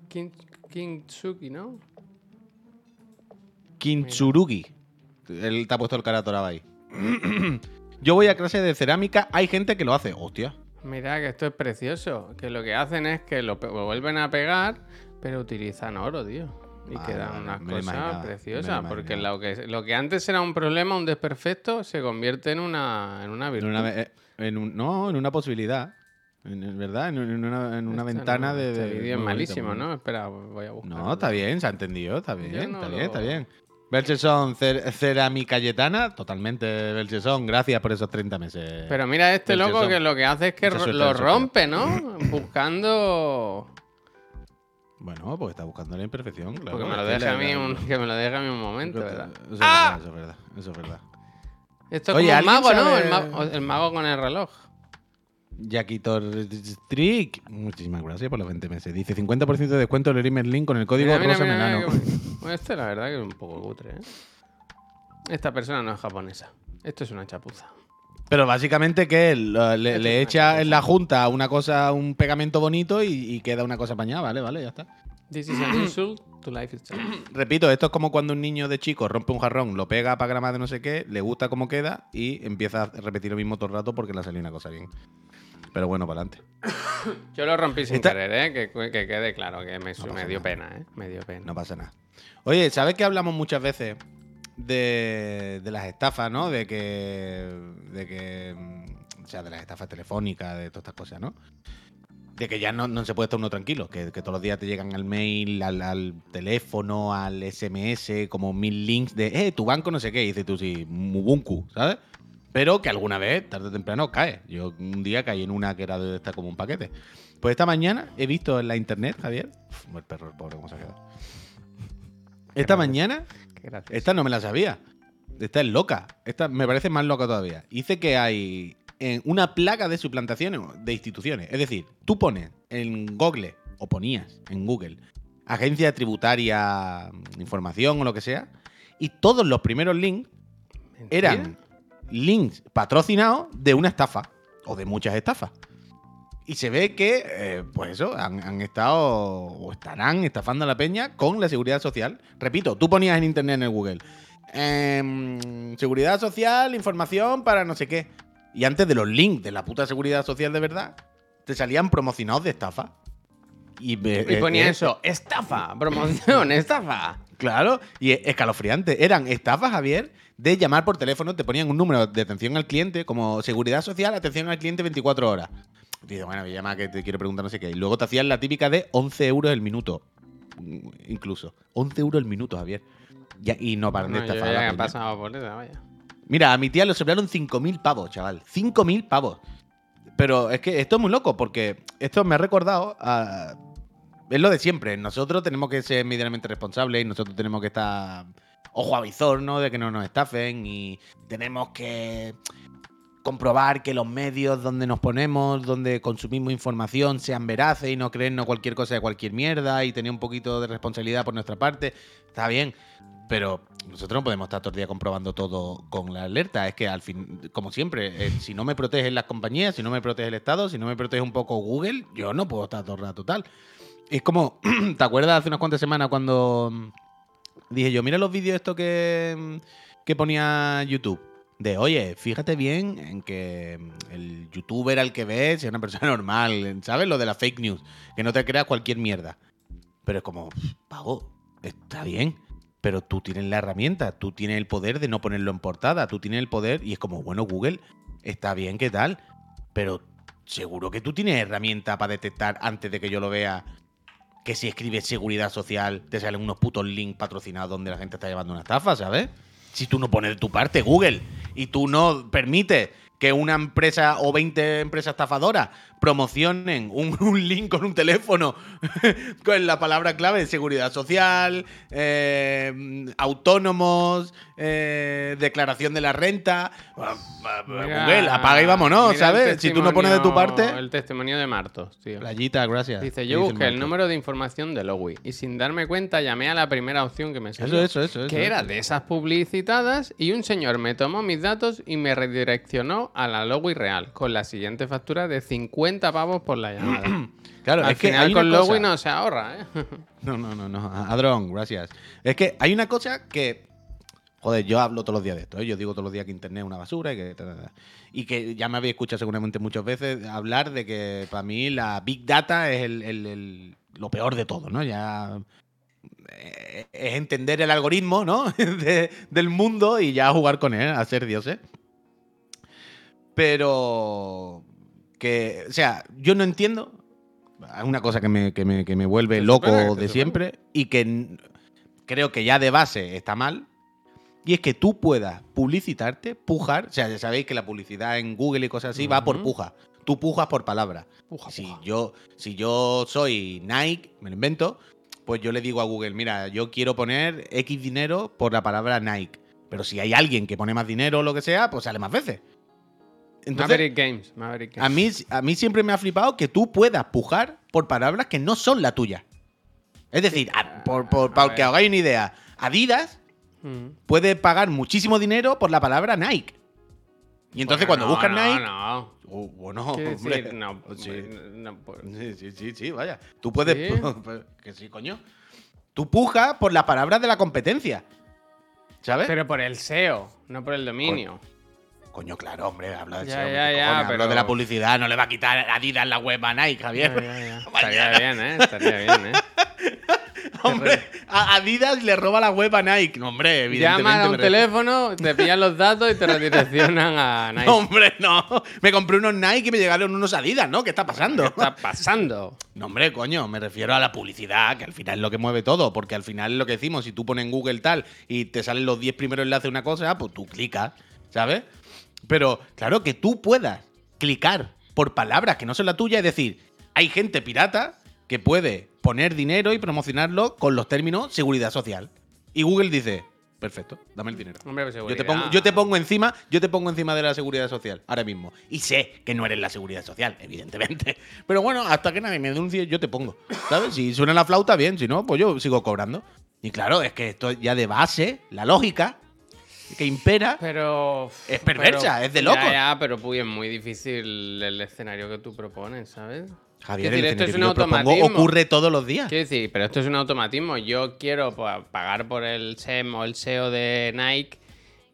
Kintsugi, ¿no? Kintsurugi. Él te ha puesto el cara atorado ahí. [clears throat] Yo voy a clase de cerámica, hay gente que lo hace. Hostia. Mira que esto es precioso. Que lo que hacen es que lo, vuelven a pegar, pero utilizan oro, tío. Y Vale, quedan unas me cosas me preciosas. Porque lo que, lo que antes era un problema, un desperfecto, se convierte en una, en una En virtud. una, eh, en un- no, en una posibilidad. En, en verdad, en, en una, en una ventana no, de. Este de- vídeo es malísimo, ¿no? Espera, voy a buscar. No, está bien, se ha entendido, está bien, no está lo- bien, está bien. Belcheson, cer cerámica yetana, totalmente Belcheson, gracias por esos 30 meses. Pero mira este loco que lo que hace es que suerte lo rompe, ¿no? [clears throat] Buscando... Bueno, pues está buscando la imperfección, claro. Porque me lo deje la- a mí un, [laughs] que me lo deje a mí un momento, Eso ¿verdad? es ¡Ah! verdad, eso es verdad, eso es verdad. Esto es Oye, como ¿alguien mago, ¿no? El, mago, el mago con el reloj. Yakitor Trick, muchísimas gracias por los 20 meses. Dice 50% de descuento en el con el código Mira, mira, Rosa mira, Melano. este la verdad que es un poco cutre, ¿eh? Esta persona no es japonesa. Esto es una chapuza. Pero básicamente que le, le echa en la junta una cosa, un pegamento bonito y, y queda una cosa apañada, vale, vale, ya está. This is an insult to life itself. [clears throat] Repito, esto es como cuando un niño de chico rompe un jarrón, lo pega para grama de no sé qué, le gusta cómo queda y empieza a repetir lo mismo todo el rato porque le ha salido una cosa bien. Pero bueno, para adelante. Yo lo rompí sin Esta- querer, ¿eh? Que, que quede claro que me, pasa me dio nada. pena, ¿eh? Me dio pena. No pasa nada. Oye, ¿sabes que hablamos muchas veces de, de las estafas, ¿no? De que. De que. mm, O sea, de las estafas telefónicas, de todas estas cosas, ¿no? de que ya no, no se puede estar uno tranquilo, que, que todos los días te llegan al mail, al, al teléfono, al SMS, como mil links de, eh, tu banco no sé qué, y dices tú, sí, Mubunku, ¿sabes? Pero que alguna vez, tarde o temprano, cae. Yo un día caí en una que era de esta como un paquete. Pues esta mañana he visto en la internet, Javier, Uf, el perro, el pobre, cómo se ha quedado. Esta mañana Qué esta no me la sabía. Esta es loca. Esta me parece más loca todavía. Dice que hay eh, una plaga de suplantaciones de instituciones. Es decir, tú pones en Google, o ponías en Google, agencia tributaria, información o lo que sea, y todos los primeros links eran links patrocinados de una estafa, o de muchas estafas. Y se ve que, eh, pues eso, han, han estado o estarán estafando a la peña con la seguridad social. Repito, tú ponías en internet en el Google. em, seguridad social, información para no sé qué. Y antes de los links de la puta seguridad social de verdad, te salían promocionados de estafa. Y, me- Y eh, ponía eh, eso, estafa, promoción, [laughs] estafa. Claro, y es escalofriante. Eran estafas, Javier, de llamar por teléfono, te ponían un número de atención al cliente, como seguridad social, atención al cliente 24 horas. Dice, bueno, me llama que te quiero preguntar no sé qué. Y luego te hacían la típica de 11 euros el minuto. Mm, Incluso. 11 euros el minuto, Javier. Y no paran de No, estafar ya la pasado por eso, vaya. Mira, a mi tía le soplaron 5.000 pavos, chaval. 5.000 pavos. Pero es que esto es muy loco porque esto me ha recordado a... Es lo de siempre. Nosotros tenemos que ser medianamente responsables y nosotros tenemos que estar ojo a visor, ¿no? De que no nos estafen y tenemos que comprobar que los medios donde nos ponemos, donde consumimos información, sean veraces y no creernos cualquier cosa de cualquier mierda y tener un poquito de responsabilidad por nuestra parte. Está bien, pero nosotros no podemos estar todo el día comprobando todo con la alerta. Es que al fin, como siempre, eh, si no me protegen las compañías, si no me protege el Estado, si no me protege un poco Google, yo no puedo estar todo el rato tal. Es como, [clears throat] ¿te acuerdas hace unas cuantas semanas cuando dije yo, mira los vídeos estos que, que ponía YouTube? De, oye, fíjate bien en que mm, el youtuber al que ves es una persona [laughs] normal, ¿sabes? Lo de la fake news, que no te creas cualquier mierda. Pero es como, pavo, está bien, pero tú tienes la herramienta, tú tienes el poder de no ponerlo en portada, tú tienes el poder y es como, bueno, Google, está bien, ¿qué tal? Pero seguro que tú tienes herramienta para detectar antes de que yo lo vea que si escribes seguridad social te salen unos putos links patrocinados donde la gente está llevando una estafa, ¿sabes? Si tú no pones de tu parte, Google, y tú no permites que una empresa o 20 empresas estafadoras promocionen un, [laughs] un link con un teléfono [laughs] con la palabra clave seguridad social, eh, autónomos, eh, declaración de la renta. Mira- Google, apaga y vámonos, ¿sabes? Si tú no pones de tu parte. El testimonio de Martos, tío. Playita, gracias. Dice, yo busqué el número de información de Lowy y sin darme cuenta llamé a la primera opción que me salió. Eso, eso, eso. eso. que era de esas publicitadas y un señor me tomó mis datos y me redireccionó a la Lowy real con la siguiente factura de 50 pavos por la llamada. [clears throat] Claro, Al es que final hay con Lowy no se ahorra, ¿eh? [laughs] No, no, no, no. Adrón, gracias. Es que hay una cosa que. Joder, yo hablo todos los días de esto, ¿eh? Yo digo todos los días que internet es una basura y que. Y que ya me habéis escuchado seguramente muchas veces hablar de que para mí la Big Data es el- el- el- lo peor de todo, ¿no? Ya. eh, Es entender el algoritmo, ¿no? [laughs] De- del mundo y ya jugar con él, a ser dioses. Pero. Que. O sea, yo no entiendo. Es una cosa que me, que me- que me vuelve loco supera, de supera. siempre y que creo que ya de base está mal. Y es que tú puedas publicitarte, pujar. O sea, ya sabéis que la publicidad en Google y cosas así va por puja. Tú pujas por palabra. Puja, Si puja. yo, si yo soy Nike, me lo invento, pues yo le digo a Google, mira, yo quiero poner X dinero por la palabra Nike. Pero si hay alguien que pone más dinero o lo que sea, pues sale más veces. Entonces, Maverick Games, Maverick Games. a mí, a mí siempre me ha flipado que tú puedas pujar por palabras que no son la tuya. Es decir, a- por, por- a para que hagáis una idea, Adidas Mm. puede pagar muchísimo dinero por la palabra Nike. Y entonces Bueno, cuando buscas no, Nike... No, Oh, bueno, hombre. decir, no, [laughs] Sí. no, pues- Sí, sí, sí, sí, vaya. Tú puedes... ¿Sí? [laughs] que sí, coño. Tú pujas por las palabras de la competencia. ¿Sabes? Pero por el SEO, no por el dominio. Coño, claro, hombre, habla de Ya, ya, ¿qué ya? Hablo pero- de la publicidad, no le va a quitar Adidas la web a Nike, Javier. [laughs] Estaría bien, ¿eh? Estaría bien, ¿eh? [laughs] Hombre, a Adidas le roba la web a Nike. No, hombre, evidentemente. Llaman a un teléfono, te pillan los datos y te redireccionan a [laughs] Nike. No, hombre, no. Me compré unos Nike y me llegaron unos Adidas, ¿no? ¿Qué está pasando? ¿Qué está pasando? No, hombre, coño, me refiero a la publicidad, que al final es lo que mueve todo, porque al final es lo que decimos, si tú pones en Google tal y te salen los 10 primeros enlaces de una cosa, pues tú clicas, ¿sabes? Pero claro, que tú puedas clicar por palabras que no son la tuya, es decir, hay gente pirata que puede poner dinero y promocionarlo con los términos seguridad social. Y Google dice, perfecto, dame el dinero. Hombre, pues Yo te, pongo, yo te pongo encima, yo te pongo encima de la seguridad social, ahora mismo. Y sé que no eres la seguridad social, evidentemente. [laughs] Pero bueno, hasta que nadie me denuncie, yo te pongo. ¿Sabes? Si suena la flauta, bien. Si no, pues yo sigo cobrando. Y claro, es que esto ya de base, la lógica que impera. Pero. Es perversa, es de. Ya, ya, pero Puy, es muy difícil el escenario que tú propones, ¿sabes? Javier, el decir, esto es un propongo automatismo. ocurre todos los días. Quiero decir, pero esto es un automatismo. Yo quiero pa- pagar por el SEM o el SEO de Nike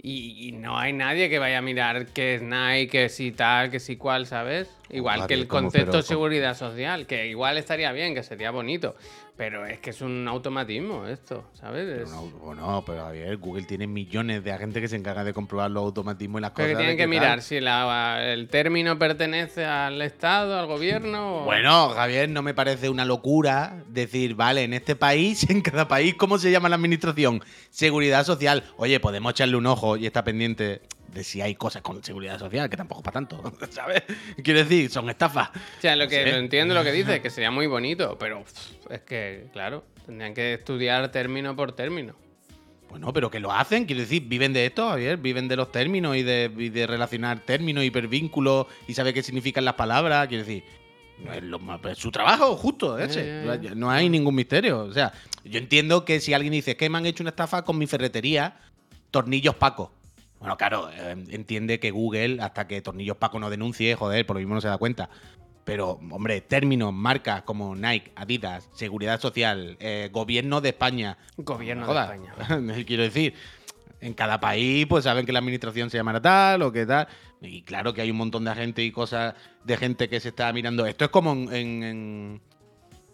y, y no hay nadie que vaya a mirar qué es Nike, que si tal, que si cual, ¿sabes? Igual que el concepto de seguridad social, que igual estaría bien, que sería bonito, pero es que es un automatismo esto, ¿sabes? Pero no, bueno, pero Javier, Google tiene millones de agentes que se encargan de comprobar los automatismos y las Pero cosas. que tienen que mirar si la- el término pertenece al Estado, al gobierno. o- Bueno, Javier, no me parece una locura decir, vale, en este país, [laughs] en cada país, ¿cómo se llama la administración? Seguridad social. Oye, podemos echarle un ojo y estar pendiente de si hay cosas con seguridad social, que tampoco es para tanto, [laughs] ¿sabes? Quiero decir, son estafas. O sea, lo que Sí. lo entiendo lo que dices, [laughs] que sería muy bonito, pero es que, claro, tendrían que estudiar término por término. Bueno, pero que lo hacen, quiero decir, viven de esto, Javier, viven de los términos y de, y de relacionar términos, hipervínculos y saber qué significan las palabras, quiero decir. No es, lo más- es su trabajo, justo, ese. No hay ningún misterio. O sea, yo entiendo que si alguien dice que me han hecho una estafa con mi ferretería, tornillos Paco. Bueno, claro, eh, entiende que Google, hasta que tornillos Paco no denuncie, joder, por lo mismo no se da cuenta. Pero, hombre, términos, marcas como Nike, Adidas, Seguridad Social, eh, Gobierno de España, Gobierno [laughs] no de. España. Quiero decir, en cada país, pues saben que la administración se llamará tal o que tal. Y claro que hay un montón de gente y cosas de gente que se está mirando. Esto es como en. en- en-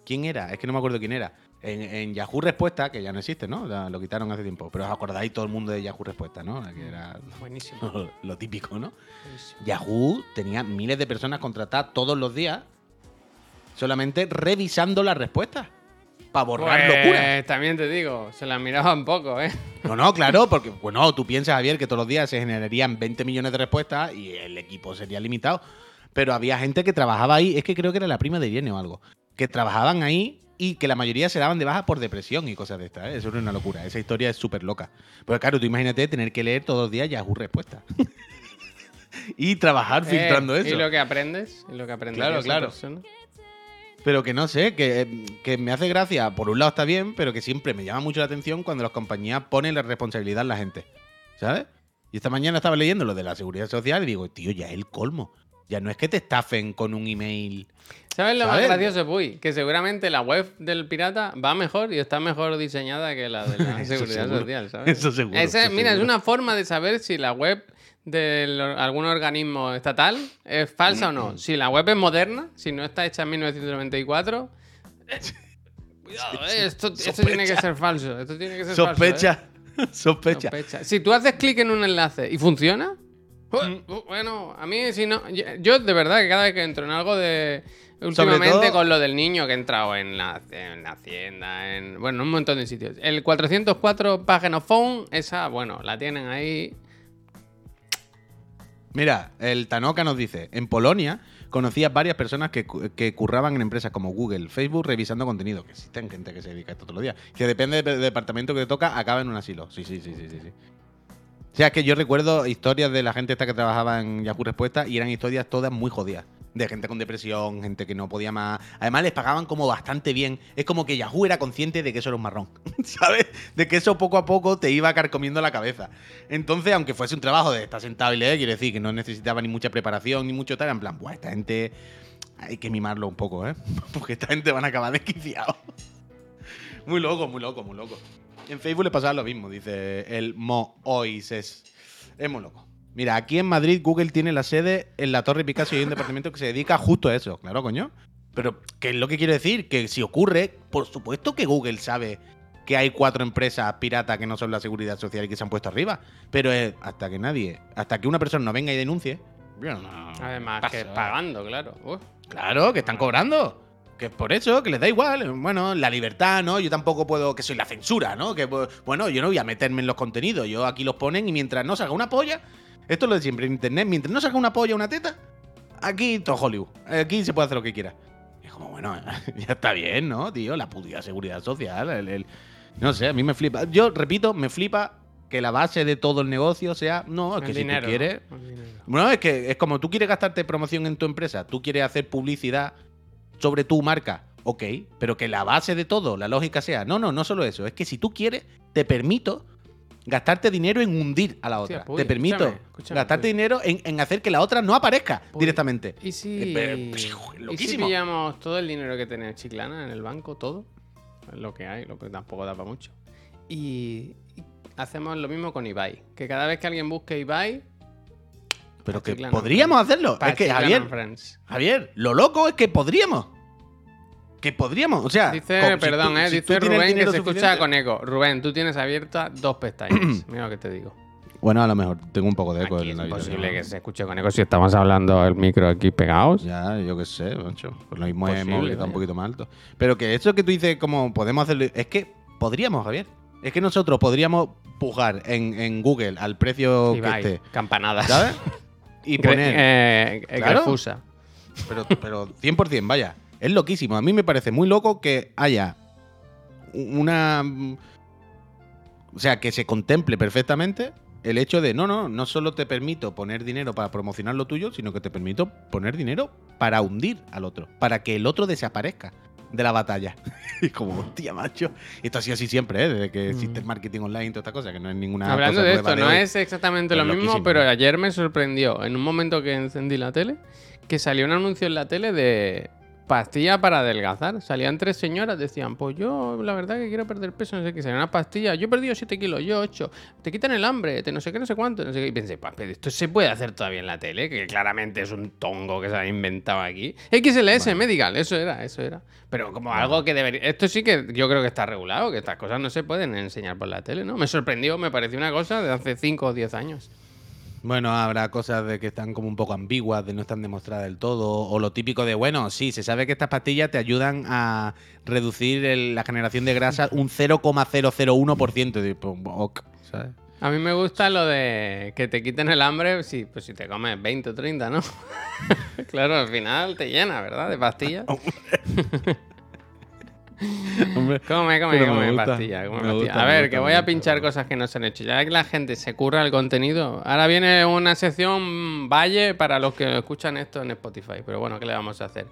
¿Quién era? Es que no me acuerdo quién era. En, en Yahoo Respuesta, que ya no existe, ¿no? La- lo quitaron hace tiempo. Pero os acordáis todo el mundo de Yahoo Respuesta, ¿no? Que era Buenísimo. [laughs] lo típico, ¿no? buenísimo. Yahoo tenía miles de personas contratadas todos los días solamente revisando las respuestas. Para borrar Pues, locuras. También te digo, se la miraban poco, ¿eh? No, no, claro, porque, bueno, tú piensas, Javier, que todos los días se generarían 20 millones de respuestas y el equipo sería limitado. Pero había gente que trabajaba ahí, es que creo que era la prima de Irene o algo, que trabajaban ahí y que la mayoría se daban de baja por depresión y cosas de estas. ¿eh? Eso es una locura, esa historia es súper loca. Pero claro, tú imagínate tener que leer todos los días Yahoo Respuesta. [laughs] y trabajar filtrando Eh, eso. ¿Y lo que aprendes? ¿Y lo que aprendes Claro, claro. persona? Pero que no sé, que, que me hace gracia, por un lado está bien, pero que siempre me llama mucho la atención cuando las compañías ponen la responsabilidad en la gente. ¿Sabes? Y esta mañana estaba leyendo lo de la seguridad social y digo, tío, ya es el colmo. Ya no es que te estafen con un email. ¿Sabes lo más gracioso, Puy? Que seguramente la web del pirata va mejor y está mejor diseñada que la de la [laughs] seguridad seguro. social, ¿sabes? Eso seguro, eso mira, es una forma de saber si la web de algún organismo estatal es falsa o no. Si la web es moderna, si no está hecha en 1994. eh, Cuidado, eh, esto, esto tiene que ser falso. Esto tiene que ser falso, ¿eh? [laughs] Sospecha. Sospecha. Si tú haces clic en un enlace y funciona, bueno, a mí si no, yo, de verdad que cada vez que entro en algo de últimamente todo- con lo del niño que he entrado en la, en la hacienda, en bueno, en un montón de sitios. El 404 Phone, esa, bueno, la tienen ahí. Mira, el Tanoka nos dice, en Polonia conocías varias personas que, que curraban en empresas como Google, Facebook, revisando contenido. Que existen gente que se dedica a esto todos los días. Que depende del departamento que te toca, acaba en un asilo. Sí, sí, sí, sí, sí. sí. O sea, es que yo recuerdo historias de la gente esta que trabajaba en Yahoo Respuesta y eran historias todas muy jodidas. De gente con depresión, gente que no podía más. Además, les pagaban como bastante bien. Es como que Yahoo era consciente de que eso era un marrón. [laughs] ¿Sabes? De que eso poco a poco te iba carcomiendo la cabeza. Entonces, aunque fuese un trabajo de estar sentado y leer, quiere decir que no necesitaba ni mucha preparación ni mucho tal, en plan, Buah, esta gente hay que mimarlo un poco, ¿eh? [laughs] Porque esta gente van a acabar desquiciados. [laughs] Muy loco, muy loco, muy loco. En Facebook le pasaba lo mismo, dice el Mo. Es muy loco. Mira, aquí en Madrid Google tiene la sede en la Torre Picasso y hay un departamento que se dedica justo a eso. Claro, coño. Pero, ¿qué es lo que quiero decir? Que si ocurre, por supuesto que Google sabe que hay cuatro empresas piratas que no son la seguridad social y que se han puesto arriba. Pero es hasta que nadie, hasta que una persona no venga y denuncie. yo no Además, paso, que ¿eh? pagando, claro. Uf. Claro, que están cobrando. Que por eso, que les da igual. Bueno, la libertad, ¿no? Yo tampoco puedo, que soy la censura, ¿no? Que, bueno, yo no voy a meterme en los contenidos. Yo aquí los ponen y mientras no salga una polla, esto es lo de siempre en internet, mientras no salga una polla, una teta, aquí todo Hollywood. Aquí se puede hacer lo que quiera. Es como, bueno, [laughs] ya está bien, ¿no, tío? La puta seguridad social. el- el- No sé, a mí me flipa. Yo repito, me flipa que la base de todo el negocio sea, no, es que El si dinero. tú quieres, bueno, es que es como tú quieres gastarte promoción en tu empresa, tú quieres hacer publicidad sobre tu marca, ok, pero que la base de todo, la lógica sea, no, no, no solo eso, es que si tú quieres, te permito gastarte dinero en hundir a la otra. Te permito escúchame, escúchame, gastarte Puy. dinero en, en hacer que la otra no aparezca Puy, directamente. ¿Y si, Eh, pff, ¿Y si pillamos todo el dinero que tiene Chiclana en el banco, todo? Lo que hay, lo que tampoco da para mucho. Y, y hacemos lo mismo con Ibai. Que cada vez que alguien busque Ibai, Pero que Chiclana podríamos Friends. hacerlo. Es que, Chiclana Javier, Friends. Javier, lo loco es que podríamos. Que podríamos, o sea... Dice, como perdón, eh, si dice Rubén que se escucha con eco. Rubén, tú tienes abiertas dos pestañas. [clears throat] Mira lo que te digo. Bueno, a lo mejor tengo un poco de eco Aquí en es la imposible que se escuche con eco si estamos hablando el micro aquí pegados. Ya, yo qué sé, macho. Pues lo mismo es Posible, móvil, está un vaya. poquito más alto. Pero que eso que tú dices, como podemos hacerlo. Es que podríamos, Javier. Es que nosotros podríamos pujar en, en Google al precio que esté, campanada. ¿sabes? [laughs] Y poner. eh, eh, Claro. Grefusa. Pero, pero 100%, vaya. Es loquísimo. A mí me parece muy loco que haya una. O sea, que se contemple perfectamente el hecho de, no, no, no solo te permito poner dinero para promocionar lo tuyo, sino que te permito poner dinero para hundir al otro, para que el otro desaparezca de la batalla. [laughs] y como, hostia, macho. Esto ha sido así siempre, ¿eh? Desde que existe el marketing online y toda esta cosa, que no es ninguna. Hablando cosa de esto, no hoy. es exactamente lo mismo, loquísimo. pero ayer me sorprendió, en un momento que encendí la tele, que salió un anuncio en la tele de pastilla para adelgazar. Salían tres señoras, decían, pues yo la verdad que quiero perder peso, no sé qué, salía una pastilla, yo he perdido 7 kilos, yo 8, te quitan el hambre, te no sé qué, no sé cuánto, no sé qué. Y pensé, "Pa, pero esto se puede hacer todavía en la tele, que claramente es un tongo que se ha inventado aquí. XLS Medical, eso era, eso era. Pero como algo que debería... Esto sí que yo creo que está regulado, que estas cosas no se pueden enseñar por la tele, ¿no? Me sorprendió, me pareció una cosa de hace 5 o 10 años. Bueno, habrá cosas de que están como un poco ambiguas, de no están demostradas del todo, o lo típico de, bueno, sí, se sabe que estas pastillas te ayudan a reducir el- la generación de grasa un 0,001%. Y, pues, ok, ¿sabes? A mí me gusta lo de que te quiten el hambre, sí, pues si te comes 20 o 30, ¿no? [laughs] claro, al final te llena, ¿verdad? De pastillas. [laughs] Hombre, Come, come, come gusta, pastilla, come me pastilla. gusta, A ver, gusta, que voy a gusta. pinchar cosas que no se han hecho. Ya que la gente se curra el contenido. Ahora viene una sección valle para los que escuchan esto en Spotify. Pero bueno, ¿qué le vamos a hacer?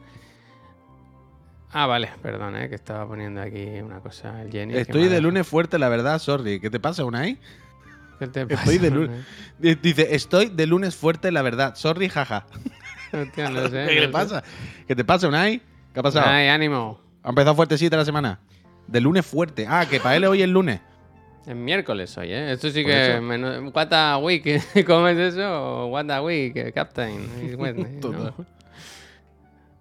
Ah, vale, perdón, eh, que estaba poniendo aquí una cosa. El Jenny. que Estoy de lunes fuerte, la verdad, sorry. ¿Qué te pasa, Unai? ¿Qué te Estoy de pasa, lunes. Dice, estoy de lunes fuerte, la verdad. Sorry, jaja. Hostia, no sé, [laughs] ¿Qué no le sé. pasa? ¿Qué te pasa, Unai? ¿Qué ha pasado? Ay, ánimo. Ha empezado fuertecita la semana. De lunes fuerte. Ah, que para él hoy es lunes. Es miércoles hoy, ¿eh? Esto sí que... What a week. [laughs] ¿Cómo es eso? What a week, Captain. [laughs] Wednesday, Todo. ¿no?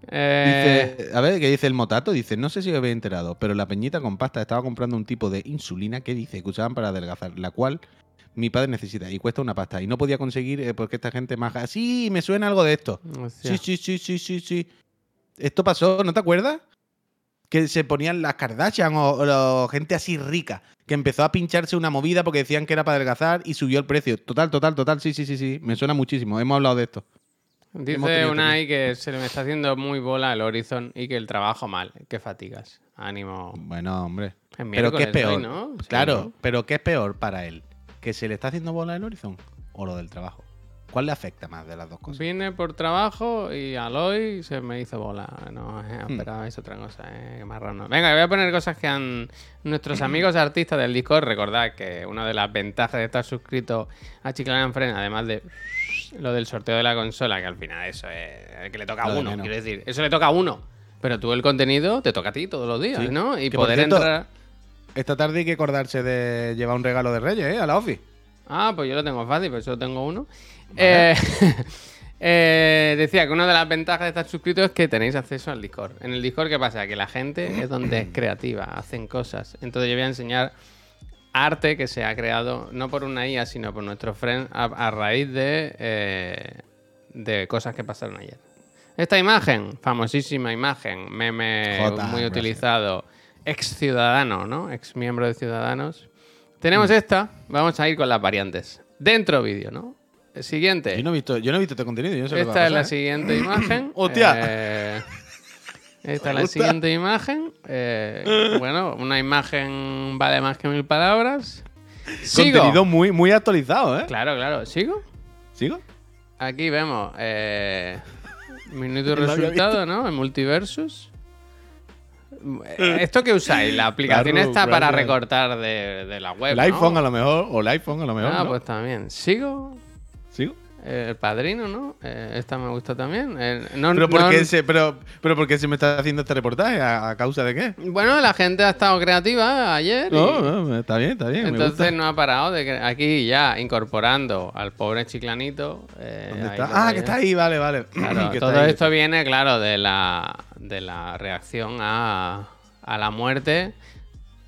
Eh, Dice, a ver, ¿qué dice el motato? Dice, no sé si os habéis enterado, pero la peñita con pasta estaba comprando un tipo de insulina que dice que usaban para adelgazar, la cual mi padre necesita y cuesta una pasta. Y no podía conseguir eh, porque esta gente maja. Sí, me suena algo de esto. Sí, sí, sí, sí, sí, sí. Esto pasó, ¿no te acuerdas? Que se ponían las Kardashian o, o gente así rica, que empezó a pincharse una movida porque decían que era para adelgazar y subió el precio. Total, total, total. Sí, sí, sí, sí. Me suena muchísimo. Hemos hablado de esto. Dice Unai que se le me está haciendo muy bola el Horizon y que el trabajo mal. Que fatigas. Ánimo. Bueno, hombre. Pero ¿qué es peor? hoy, ¿no? Sí, claro, ¿no? pero ¿qué es peor para él? ¿Que se le está haciendo bola el Horizon o lo del trabajo? ¿Cuál le afecta más de las dos cosas? Vine por trabajo y al hoy se me hizo bola. No, eh, Hmm. es otra cosa, eh, qué marrano. Venga, voy a poner cosas que han. Nuestros [clears throat] amigos artistas del Discord, recordad que una de las ventajas de estar suscrito a Chiclana en Frena, además de lo del sorteo de la consola, que al final eso es el que le toca a uno, quiero decir, eso le toca a uno. Pero tú el contenido te toca a ti todos los días, Sí. ¿no? Y Que, poder cierto, entrar. Esta tarde hay que acordarse de llevar un regalo de Reyes, ¿eh? A la office. Ah, pues yo lo tengo fácil, pues yo tengo uno. Vale. Eh, [laughs] Eh, decía que una de las ventajas de estar suscrito es que tenéis acceso al Discord. En el Discord, ¿qué pasa? Que la gente es donde es [clears throat] creativa, hacen cosas. Entonces yo voy a enseñar arte que se ha creado no por una IA, sino por nuestros friends a, a raíz de, eh, de cosas que pasaron ayer. Esta imagen, famosísima imagen, meme muy gracias. utilizado, ex ciudadano, ¿no? Ex miembro de Ciudadanos. Tenemos esta, vamos a ir con las variantes. Dentro vídeo, ¿no? El siguiente. Yo no he visto, yo no he visto este contenido. Yo no sé lo que va a Esta es la ¿eh? siguiente [clears throat] imagen. ¡Hostia! Eh, esta es la siguiente imagen. Eh, bueno, una imagen vale más que mil palabras. Sigo. Contenido muy, muy actualizado, ¿eh? Claro, claro. ¿Sigo? ¿Sigo? Aquí vemos eh, minuto [laughs] y resultado, ¿no? En Multiversus. Eh, ¿Esto que usáis? La aplicación Claro, está para recortar de, de la web. El ¿no? iPhone a lo mejor, o el iPhone a lo mejor. Ah, ¿no? pues también. ¿Sigo? ¿Sigo? Eh, el padrino, ¿no? Eh, esta me gusta también. No- ¿Pero por, no- qué se, pero, pero ¿por qué se me está haciendo este reportaje? ¿A, a causa de qué? Bueno, la gente ha estado creativa ayer. No, no, está bien, está bien. me entonces gusta. no ha parado de que aquí ya incorporando al pobre chiclanito. eh, ¿Dónde está? Ah, que está ahí, vale, vale. [clears throat] Claro, todo ahí. esto viene, claro, de la, de la reacción a, a la muerte.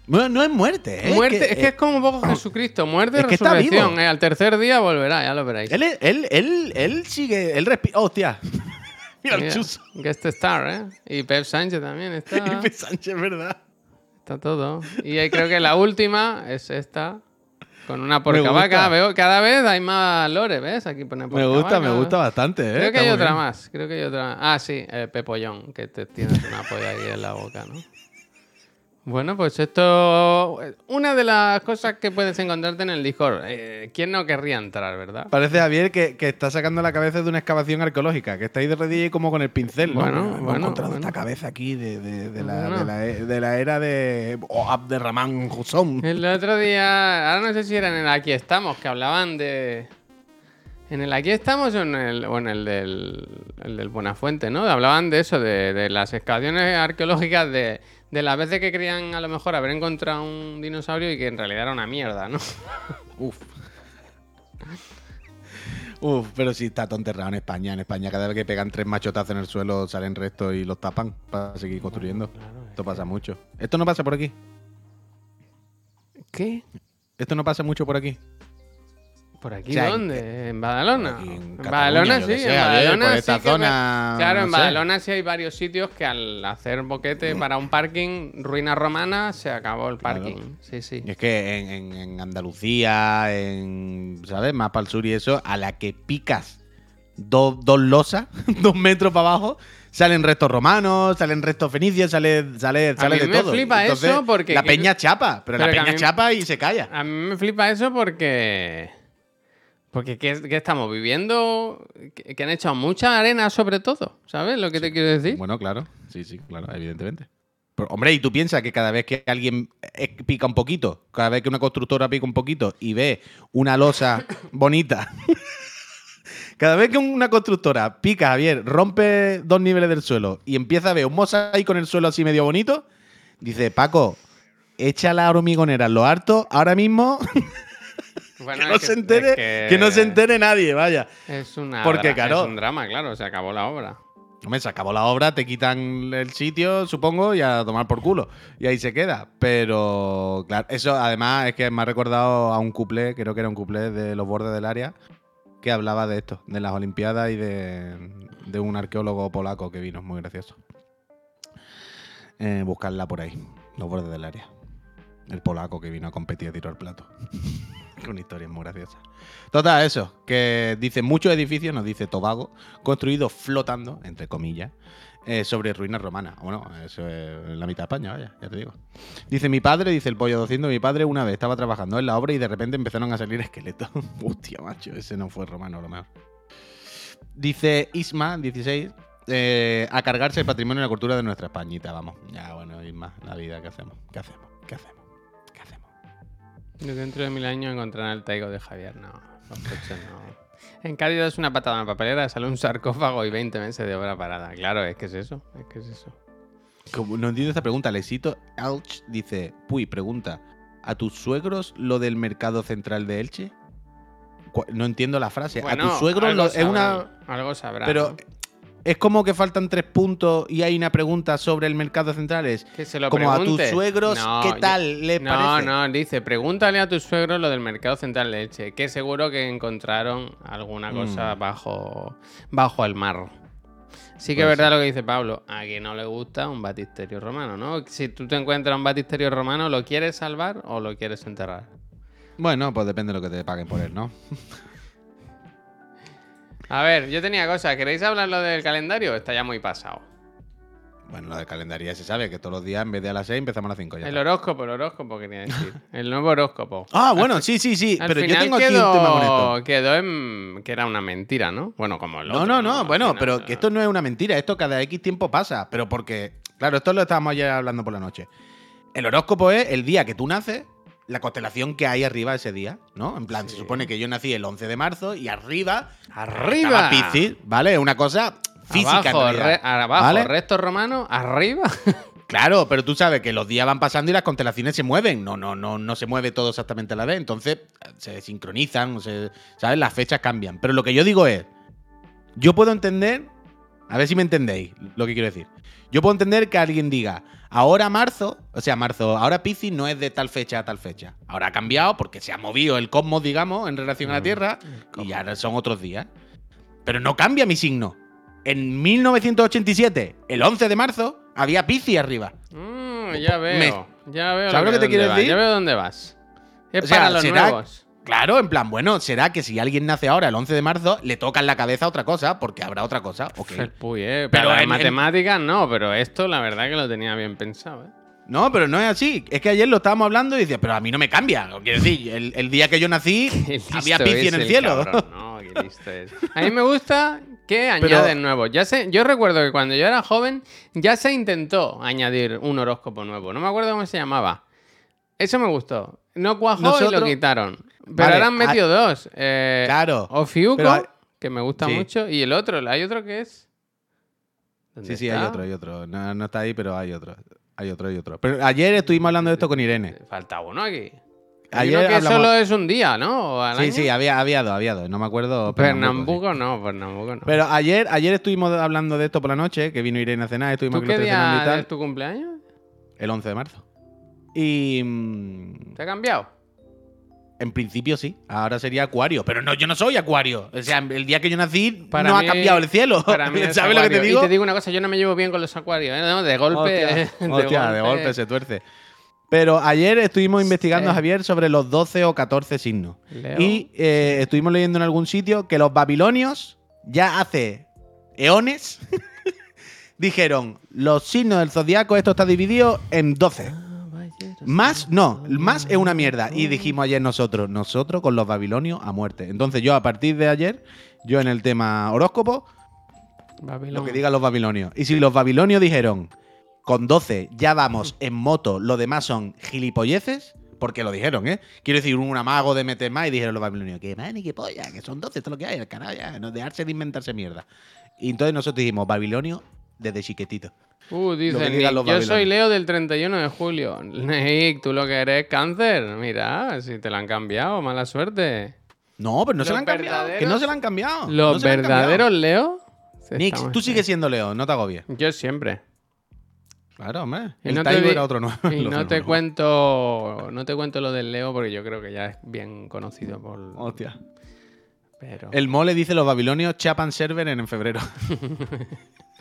Bueno, no es muerte, ¿eh? muerte, es que, eh, es como un poco Jesucristo, muerte y es que está resurrección. vivo. eh, Al tercer día volverá, ya lo veréis. Él, él, él, él sigue, él respira. ¡Hostia! [laughs] Mira el chuso. Guest star, ¿eh? Y Pep Sánchez también está. [laughs] Felipe Sánchez, ¿verdad? Está todo. Y ahí creo que la última es esta. Con una gusta. porcavaca. Veo cada vez hay más lore, ¿ves? Aquí pone Me gusta, me gusta bastante, ¿eh? Creo que Está hay otra bien. más. Creo que hay otra más. Ah, sí, eh, Pepollón, que te tienes una polla ahí en la boca, ¿no? Bueno, pues esto. Una de las cosas que puedes encontrarte en el Discord. Eh, ¿Quién no querría entrar, verdad? Parece Javier que, que está sacando la cabeza de una excavación arqueológica, que está ahí de rodillas y como con el pincel. ¿no? Bueno, Hemos bueno, encontrado bueno. esta cabeza aquí de, de- de la, Bueno. de, la, de la era de oh, Abderrahman Husson. El otro día, ahora no sé si era en el Aquí estamos, que hablaban de. En el Aquí estamos o en el, o en el del, el del Buenafuente, ¿no? Hablaban de eso, de, de las excavaciones arqueológicas, de, de las veces que creían a lo mejor haber encontrado un dinosaurio y que en realidad era una mierda, ¿no? [laughs] Uf. Uf, pero sí está todo enterrado en España. En España, cada vez que pegan tres machotazos en el suelo, salen restos y los tapan para seguir construyendo. Esto pasa mucho. Esto no pasa por aquí. ¿Qué? Esto no pasa mucho por aquí. ¿Por aquí sea, dónde? ¿En Badalona? en en Cataluña, Badalona sí, sé, en Badalona sí esta que zona, me- Claro, no en sé. Badalona sí hay varios sitios que al hacer boquete para un parking, ruina romana, se acabó el Claro. parking. Sí, sí. Y es que en, en- en Andalucía, en, ¿sabes? Más para el sur y eso, a la que picas dos, dos losas, [laughs] dos metros para abajo, salen restos romanos, salen restos fenicios, sale, sale, sale mí de me todo. flipa eso porque- La peña chapa, pero, Pero la a peña mí- chapa y se calla. A mí me flipa eso porque. Porque ¿qué, qué estamos viviendo? Que, que han echado mucha arena sobre todo, ¿sabes lo que te quiero decir? Bueno, claro, sí, sí, claro, evidentemente. Pero, hombre, y tú piensas que cada vez que alguien eh, pica un poquito, cada vez que una constructora pica un poquito y ve una losa [coughs] bonita, [laughs] cada vez que una constructora pica, Javier, rompe dos niveles del suelo y empieza a ver un mosaico en el suelo así medio bonito, dice, Paco, echa la hormigonera en lo harto, ahora mismo, Bueno, que no se entere, es que no se entere nadie, vaya. Es, una Porque, claro. es un drama, claro, se acabó la obra. Hombre, se acabó la obra, te quitan el sitio, supongo, y a tomar por culo. Y ahí se queda. Pero, claro, eso además es que me ha recordado a un cuplé, creo que era un cuplé de los bordes del área, que hablaba de esto, de las Olimpiadas y de, de un arqueólogo polaco que vino, muy gracioso. Eh, buscarla por ahí, los bordes del área. El polaco que vino a competir a tiro al plato. [laughs] [laughs] Una historia muy graciosa. Total, eso, que dice muchos edificios, nos dice Tobago, construidos flotando, entre comillas, eh, sobre ruinas romanas. Bueno, eso es la mitad de España, vaya, ya te digo. Dice mi padre, dice el pollo 200, mi padre una vez estaba trabajando en la obra y de repente empezaron a salir esqueletos. [laughs] Hostia, macho, ese no fue romano lo mejor. Dice Isma, 16, eh, a cargarse el patrimonio y la cultura de nuestra Españita, vamos. Ya, bueno, Isma, la vida, ¿qué hacemos? ¿Qué hacemos? ¿Qué hacemos? Dentro de mil años encontrarán el taigo de Javier. No, los coches no. En Cádiz es una patada en la papelera, sale un sarcófago y 20 meses de obra parada. Claro, es que es eso, es que es eso. Como no entiendo esta pregunta, Lesito Alch dice, Puy, pregunta, ¿a tus suegros lo del mercado central de Elche? no entiendo la frase. a Bueno, tu suegro algo lo- es una. sabrán, Algo sabrá. Pero es como que faltan tres puntos y hay una pregunta sobre el mercado central. Es Que se lo como a tus suegros, No, ¿qué yo- tal les No, parece? no, dice, pregúntale a tus suegros lo del mercado central de leche, que seguro que encontraron alguna cosa Mm. bajo, bajo el mar. Sí que es verdad lo que dice Pablo, a quien no le gusta un batisterio romano, ¿no? Si tú te encuentras un batisterio romano, ¿lo quieres salvar o lo quieres enterrar? Bueno, pues depende de lo que te paguen por él, ¿no? [laughs] A ver, yo tenía cosas, ¿queréis hablar lo del calendario? Está ya muy pasado. Bueno, lo de calendario ya se sabe que todos los días en vez de a las 6 empezamos a las 5 ya. El horóscopo, el horóscopo quería decir. [laughs] El nuevo horóscopo. Ah, bueno, sí, sí, sí. Al Pero yo tengo aquí quedó, un tema con esto. quedó en que era una mentira, ¿no? Bueno, como el No, otro, no, no. Bueno, final, pero que esto no es una mentira. Esto cada X tiempo pasa. Pero porque, claro, esto lo estábamos ayer hablando por la noche. El horóscopo es el día que tú naces, la constelación que hay arriba ese día, ¿no? En plan, se supone que yo nací el 11 de marzo y arriba. ¡Arriba! Piscis, ¿vale? Una cosa física. en Abajo, realidad, re- abajo ¿vale? resto romano, arriba. [laughs] Claro, pero tú sabes que los días van pasando y las constelaciones se mueven. No, no, no, no se mueve todo exactamente a la vez. Entonces se sincronizan, se- ¿sabes? Las fechas cambian. Pero lo que yo digo es, yo puedo entender, a ver si me entendéis lo que quiero decir. Yo puedo entender que alguien diga, ahora marzo, o sea, marzo, ahora Piscis no es de tal fecha a tal fecha. Ahora ha cambiado porque se ha movido el cosmos, digamos, en relación a la Mm, Tierra y ahora son otros días. Pero no cambia mi signo. En 1987, el 11 de marzo, había Piscis arriba. Mm, ya veo. ya veo. ¿Sabes lo que te quiero decir? Ya veo dónde vas. Es O sea, para los nuevos. Claro, en plan, bueno, será que si alguien nace ahora el 11 de marzo, le toca en la cabeza otra cosa, porque habrá otra cosa. Puy, eh. Pero en en- matemáticas no, pero esto la verdad que lo tenía bien pensado, ¿eh? No, pero no es así. Es que ayer lo estábamos hablando y decía, pero a mí no me cambia. Quiero decir, el, el día que yo nací, [laughs] había es en el, cielo. cabrón, no, [laughs] qué listo es. A mí me gusta que añaden nuevos. Ya sé, yo recuerdo que cuando yo era joven ya se intentó añadir un horóscopo nuevo. No me acuerdo cómo se llamaba. Eso me gustó. No cuajó y Nosotros- lo quitaron. Pero Vale, ahora han metido dos. Eh, Claro, Ofiuco, hay- que me gusta Sí. mucho, y el otro. Hay otro que es. ¿Dónde Sí, sí, hay otro, hay otro. No, no está ahí, pero hay otro. Hay otro, hay otro. Pero ayer estuvimos hablando de esto con Irene. Falta uno aquí. Ayer uno que hablamos- solo es un día, ¿no? ¿O al Sí, año? sí, había, había dos, había dos. No me acuerdo. Pernambuco, Pernambuco no, Pernambuco no. Pero ayer, ayer estuvimos hablando de esto por la noche, que vino Irene a cenar, estuvimos ¿Tú qué día es tu cumpleaños? El 11 de marzo. Y. mm, ¿Te ha cambiado? En principio sí. Ahora sería Acuario. Pero no, yo no soy Acuario. O sea, el día que yo nací Para no mí- ha cambiado el cielo. Para mí [laughs] es ¿Sabes lo que te digo? Y te digo una cosa, yo no me llevo bien con los acuarios, ¿eh? No, de golpe. Hostia, [laughs] hostia, de golpe se tuerce. Pero ayer estuvimos investigando, Sí. Javier, sobre los 12 o 14 signos. Leo. Y eh, estuvimos leyendo en algún sitio que los babilonios, ya hace eones, [laughs] dijeron: los signos del zodiaco, esto está dividido en 12. Más, no, más es una mierda. Y dijimos ayer nosotros, nosotros con los babilonios a muerte. Entonces yo a partir de ayer, yo en el tema horóscopo, Babilón. lo que digan los babilonios. Y si los babilonios dijeron, con 12 ya vamos en moto, lo demás son gilipolleces, porque lo dijeron, ¿eh? Quiero decir, un amago de meter más y dijeron los babilonios, que man y que polla, que son 12, esto es lo que hay, el canal ya, no dejarse de inventarse mierda. Y entonces nosotros dijimos, babilonio desde chiquitito. Uh, Lo Nick, yo soy. Leo del 31 de julio. [laughs] Nick, tú lo que eres cáncer. Mira, si te lo han cambiado, mala suerte. No, pero no se la han cambiado. Que no se la han cambiado. Los no cambiado. verdaderos Leo. estamos- tú sigues siendo Leo, no te agobies. Yo siempre. Claro, hombre. Y el no te era otro nuevo. [laughs] Y Lo no te cuento, no te cuento lo del Leo porque yo creo que ya es bien conocido por. Hostia. Pero. El mole dice los babilonios chapan server en febrero. [laughs]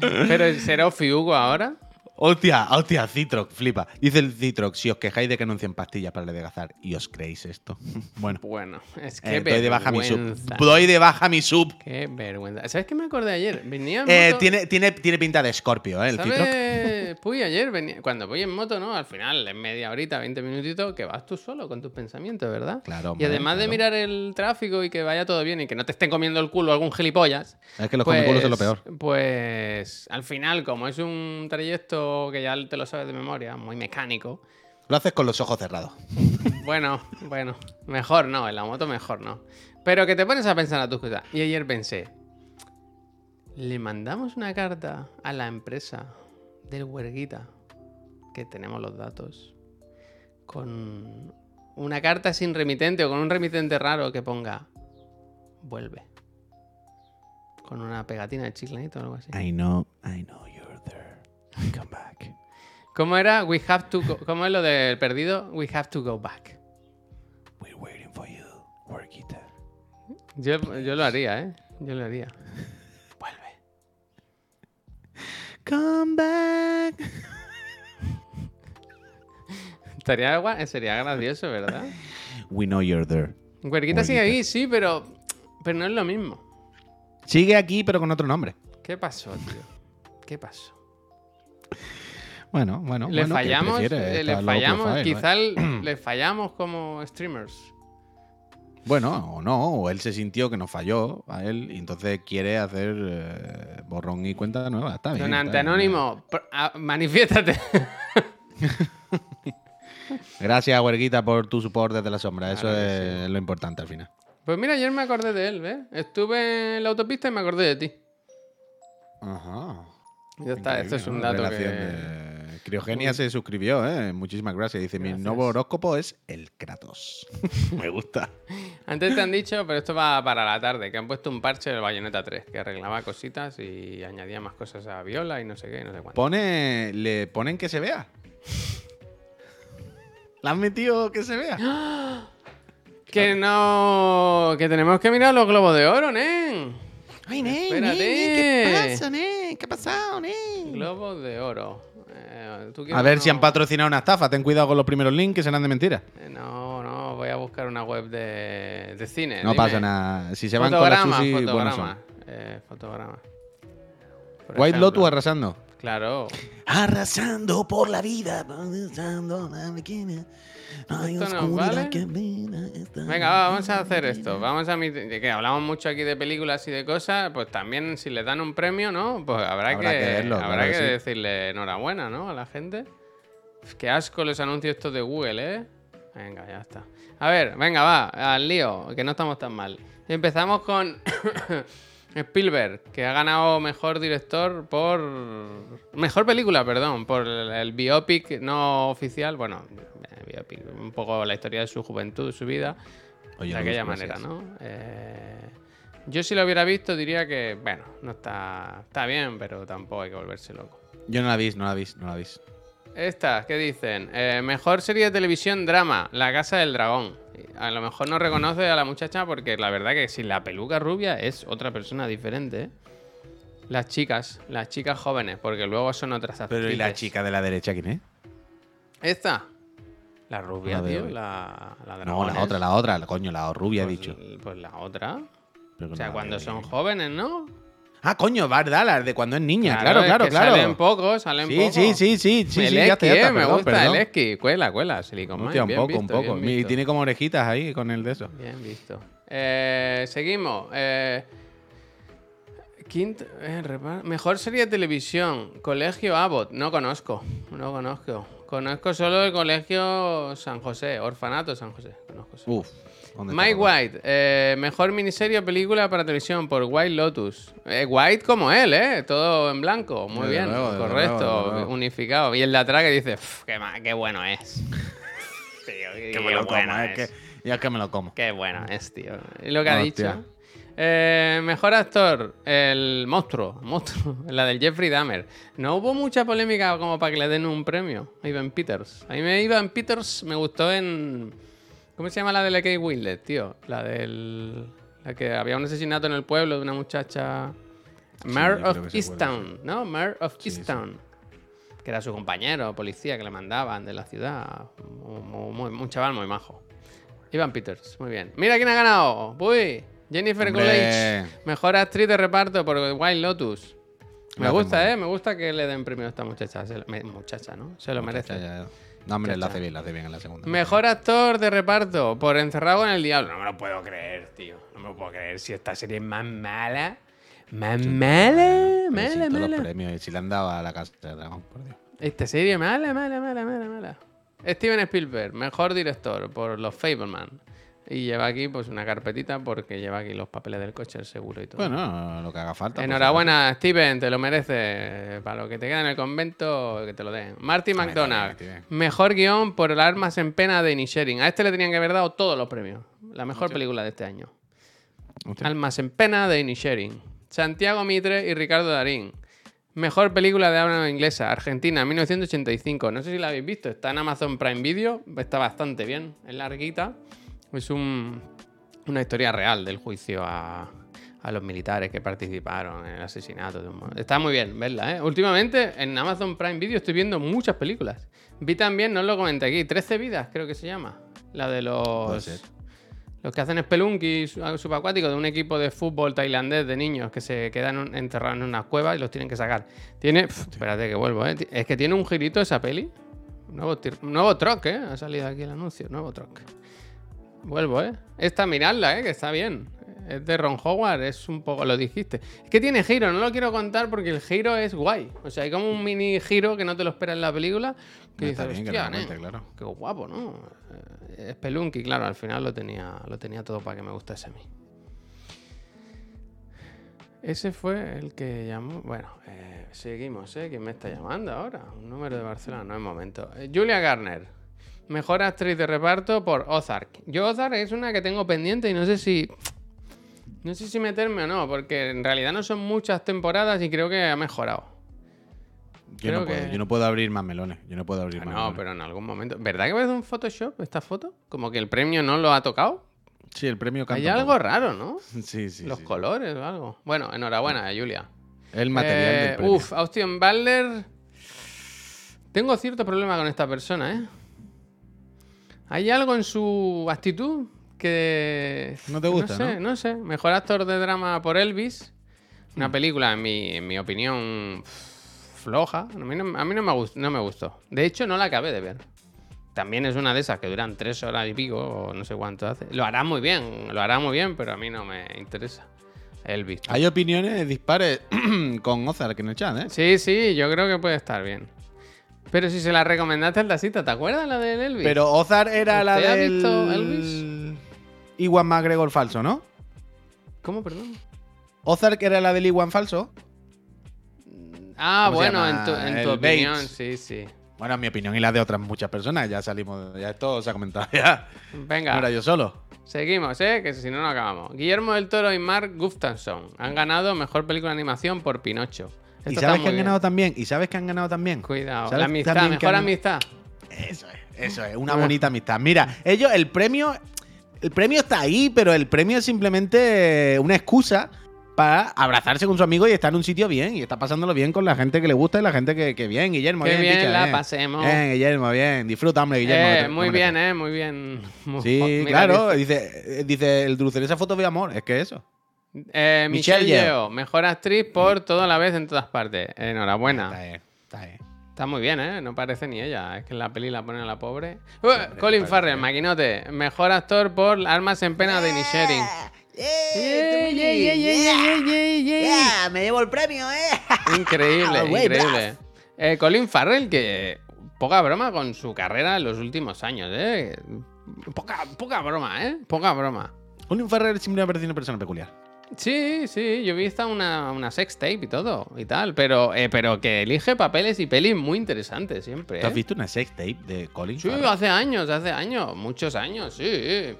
Pero será Ofiugo ahora. Hostia, hostia, Citrox, flipa. Dice el Citrox, si os quejáis de que anuncien pastillas para adelgazar y os creéis esto. [laughs] bueno, Bueno, es que eh, doy de baja mi sub. Doy de baja mi sub. Qué vergüenza. ¿Sabes qué me acordé ayer? Venía en Eh, moto- tiene, tiene, tiene pinta de Scorpio, ¿eh? El Citrox. ¿Sabes? Puy, ayer venía, cuando voy en moto, ¿no? Al final, en media horita, 20 minutitos, que vas tú solo con tus pensamientos, ¿verdad? Claro, Y además de mirar el tráfico y que vaya todo bien y que no te estén comiendo el culo algún gilipollas, Es que los comiculos es lo peor. Pues al final, como es un trayecto que ya te lo sabes de memoria, muy mecánico, Lo haces con los ojos cerrados. [laughs] bueno, bueno, mejor no, en la moto mejor no. Pero que te pones a pensar a tus cosas. Y ayer pensé, le mandamos una carta a la empresa del Huerguita, que tenemos los datos, con una carta sin remitente o con un remitente raro que ponga vuelve. Con una pegatina de chiclanito o algo así. I know, I know you're there. Come back. ¿Cómo era? We have to go- ¿Cómo es lo del perdido? We have to go back. We're waiting for you, Huerquita. Yo, yo lo haría, ¿eh? Yo lo haría. Come back. [laughs] Estaría gua- sería gracioso, ¿verdad? We know you're there. Huerquita sigue ahí, sí, pero, pero no es lo mismo. Sigue aquí, pero con otro nombre. ¿Qué pasó, tío? ¿Qué pasó? Bueno, bueno. ¿Le bueno, ¿qué fallamos? eh, ¿Le fallamos? profile, ¿no? Quizá el- [clears throat] le fallamos como streamers. Bueno, o no, o él se sintió que nos falló a él y entonces quiere hacer eh, borrón y cuenta nueva. Está bien. Donante. Anónimo, manifiéstate. [laughs] Gracias, Huerguita, por tu support desde la sombra. Eso Claro que es lo importante al final. Pues mira, ayer me acordé de él, ¿ves? Estuve en la autopista y me acordé de ti. Ajá. Ya está, esto es un ¿no? dato que... Relación de- Criogenia se suscribió, ¿eh? Muchísimas gracias. Dice, mi nuevo horóscopo es el Kratos. [laughs] Me gusta. Antes te han dicho, pero esto va para la tarde, que han puesto un parche del Bayonetta 3, que arreglaba cositas y añadía más cosas a Viola y no sé qué, no sé cuánto. Pone, le ponen que se vea. ¿La han metido que se vea? Que no... Que tenemos que mirar los globos de oro, nen. Ay, nen, Espérate. nen, ¿qué pasa, nen? ¿Qué ha pasado, nen? Globos de oro. ¿Tú A ver si han patrocinado una estafa. Ten cuidado con los primeros links que serán de mentira. Eh, No, no, voy a buscar una web de, de cine. No dime. pasa nada. Si se van con la sushi, fotograma. son. Eh, fotograma. Por White ejemplo. Lotus arrasando. Claro. Arrasando por la vida, arrasando la esquina. No hay ¿Esto nos oscuridad vale? que venga esta Venga, va, vamos a hacer esto. Vamos a que hablamos mucho aquí de películas y de cosas, pues también si le dan un premio, ¿no? Pues habrá, Habrá que, que verlo, habrá claro que que sí. decirle enhorabuena, ¿no? A la gente. Qué asco los anuncios estos de Google, ¿eh? Venga, ya está. A ver, venga, va, al lío, que no estamos tan mal. Empezamos con Spielberg, que ha ganado mejor director por. Mejor película, perdón, por el, el biopic no oficial. Bueno, eh, biopic, un poco la historia de su juventud, de su vida. Oye, de aquella gracias. manera, ¿no? Eh, yo si lo hubiera visto diría que, bueno, no está, está bien, pero tampoco hay que volverse loco. Yo no la vi, no la vi, no la vi. Estas, ¿qué dicen? Eh, mejor serie de televisión drama, La Casa del Dragón. A lo mejor no reconoce a la muchacha porque la verdad que si la peluca rubia es otra persona diferente. ¿eh? Las chicas, las chicas jóvenes, porque luego son otras actrices. Pero ¿y la chica de la derecha quién es? Esta. La rubia, la tío. La, la No, la otra, la otra, coño, la rubia he Pues- dicho. Pues la otra. Pero O sea, cuando son jóvenes, ¿no? Ah, coño, verdad, la de cuando es niña, claro, es claro, que claro. Salen pocos, salen Sí, pocos. sí, sí, sí, sí, el sí, ya está, ya esqui, está, me perdón, gusta perdón. el esqui. Cuela, cuela, Silicon Hostia, Mind. un bien poco, un visto, poco. bien Mi- visto. tiene como orejitas ahí con el de eso. Bien visto. Eh, seguimos. Eh, quinto, eh, mejor serie de televisión. Colegio Abbott. No conozco. No conozco. Conozco solo el Colegio San José. Orfanato San José. Conozco solo. Uf. ¿Dónde está Mike? White, eh, mejor miniserie o película para televisión por White Lotus. Eh, White como él, ¿eh? Todo en blanco. Muy bien, desde correcto, unificado. Y el de atrás que dice, "Uf, qué, bueno es. [laughs] Tío, qué, Que me lo bueno como, es. que, ya que me lo como. Qué bueno es, tío. Y lo que ha dicho. Eh, mejor actor, el monstruo, monstruo, [laughs] la del Jeffrey Dahmer. No hubo mucha polémica como para que le den un premio a Ivan Peters. A mí me Ivan Peters me gustó en... ¿Cómo se llama la de la Kate Winslet, tío? La del... La que había un asesinato en el pueblo de una muchacha... Mayor creo of. Easttown, ¿no? Mayor of Sí, sí. Easttown. Que era su compañero, policía, que le mandaban de la ciudad. Muy, muy- muy- un chaval muy majo. Ivan Peters, muy bien. Mira quién ha ganado. Uy, Jennifer. Coolidge, mejor actriz de reparto por Wild Lotus. Me gusta, eh, me gusta que le den premio a esta muchacha. Se lo- me- muchacha, ¿no? Se lo merece. Ya, ya, ya. No, hombre, lo hace bien, lo hace bien en la segunda. Mejor actor de reparto por Encerrado con el Diablo. No me lo puedo creer, tío. No me lo puedo creer. Si esta serie es más mala. Más mala, mala, todos los mala. premios, si le han dado a la casa del dragón, por Dios. Esta serie mala, mala, mala, mala, mala. Steven Spielberg, mejor director por Los Fableman. Y lleva aquí pues una carpetita porque lleva aquí los papeles del coche, el seguro y todo. Bueno, lo que haga falta. pues, Enhorabuena, Steven, te lo mereces. Para lo que te queda en el convento, que te lo den. Marty McDonald, mejor guion por el armas en pena de Inisherin. A este le tenían que haber dado todos los premios. La mejor película de este año. Almas en pena de Inisherin. Santiago Mitre y Ricardo Darín. Mejor película de habla inglesa, Argentina, 1985. No sé si la habéis visto, está en Amazon Prime Video, está bastante bien, es larguita. Es un- una historia real del juicio a, a los militares que participaron en el asesinato. De un... Está muy bien, verla, ¿eh? Últimamente en Amazon Prime Video estoy viendo muchas películas. Vi también, no os lo comenté aquí, 13 vidas creo que se llama. La de los... Los que hacen spelunky su- subacuático de un equipo de fútbol tailandés de niños que se quedan enterrados en una cueva y los tienen que sacar. Tiene. pf, espérate que vuelvo, ¿eh? Es que tiene un girito esa peli. Nuevo, tir- nuevo truck, ¿eh? Ha salido aquí el anuncio. Nuevo truck. Vuelvo, ¿eh? Esta, miradla, ¿eh? Que está bien. Es de Ron Howard, es un poco. Lo dijiste. Es que tiene giro, no lo quiero contar porque el giro es guay. O sea, hay como un mini giro que no te lo esperas en la película. Que Está dices, bien que "Hostia, lo nen, cuente, claro. Qué guapo, ¿no? Eh, Spelunky, claro, al final lo tenía, lo tenía todo para que me gustase a mí. Ese fue el que llamó. Bueno, eh, seguimos, ¿eh? ¿Quién me está llamando ahora? Un número de Barcelona, no es momento. Eh, Julia Garner, mejor actriz de reparto por Ozark. Yo, Ozark es una que tengo pendiente y no sé si. No sé si meterme o no, porque en realidad no son muchas temporadas y creo que ha mejorado. Yo no, puedo, que- yo no puedo abrir más melones. Yo no puedo abrir Ah, más No, melones. pero en algún momento. ¿Verdad que parece un Photoshop esta foto? Como que el premio no lo ha tocado. Sí, el premio canta Hay algo poco. raro, ¿no? [laughs] Sí, sí. Los sí. colores o algo. Bueno, enhorabuena, Julia. El material Eh, del premio. Uf, Austin Butler. Tengo cierto problema con esta persona, ¿eh? Hay algo en su actitud que. No te gusta, No sé, ¿no? no sé. Mejor actor de drama por Elvis. Una película, en mi, en mi opinión, floja. A mí, no, a mí no, me gustó, no me gustó. De hecho, no la acabé de ver. También es una de esas que duran tres horas y pico, o no sé cuánto hace. Lo hará muy bien, lo hará muy bien, pero a mí no me interesa. Elvis. Hay opiniones dispares [clears throat] con Ozark en el chat, ¿eh? Sí, sí, yo creo que puede estar bien. Pero si se la recomendaste al tacita, ¿te acuerdas la de Elvis? Pero Ozark era la ¿Usted ha del... visto Elvis? Iwan McGregor falso, ¿no? ¿Cómo, perdón? Ozark era la del Iwan falso. Ah, ¿Cómo se bueno, en tu, en tu opinión, Bates. sí, sí. Bueno, en mi opinión y la de otras muchas personas. Ya salimos, ya esto se ha comentado ya. Venga, No era yo solo. seguimos, ¿eh? Que si no, no acabamos. Guillermo del Toro y Mark Gustafsson han ganado Mejor Película de Animación por Pinocho. ¿Y sabes que han bien. ganado también? ¿Y sabes que han ganado también? Cuidado, ¿Sabes la amistad, que mejor han- amistad. Eso es, eso es, una bonita amistad. Mira, ellos, el premio, el premio está ahí, pero el premio es simplemente una excusa para abrazarse con su amigo y estar en un sitio bien y está pasándolo bien con la gente que le gusta y la gente que, que bien, Guillermo. Qué bien picha, la bien. pasemos. Bien, Guillermo, bien. Disfruta, hombre, Guillermo. Eh, que te- muy bien, ¿eh? Muy bien. [laughs] Sí, Mira, claro, dice- dice, dice el dulce, esa foto de amor, es que eso. Eh, Michelle Michelle Yeoh. Yeoh, mejor actriz por toda la vez en todas partes. Enhorabuena. Está bien, está bien. Está muy bien, ¿eh? No parece ni ella. Es que en la peli la ponen a la pobre. Uh, Colin Farrell, maquinote. Mejor actor por Armas en Pena de Nisharing. Yeah, yeah, yeah, me llevo el premio, eh. [laughs] Increíble, Ah, increíble. Eh, Colin Farrell, que poca broma con su carrera en los últimos años, ¿eh? Poca, poca broma, ¿eh? Poca broma. Colin Farrell siempre me ha parecido una persona peculiar. Sí, sí, yo vi hasta una, una sex tape y todo y tal, pero, eh, pero que elige papeles y pelis muy interesantes siempre. ¿Tú has ¿eh? visto una sex tape de Colin Sí, Farrell? hace años, hace años, muchos años, sí.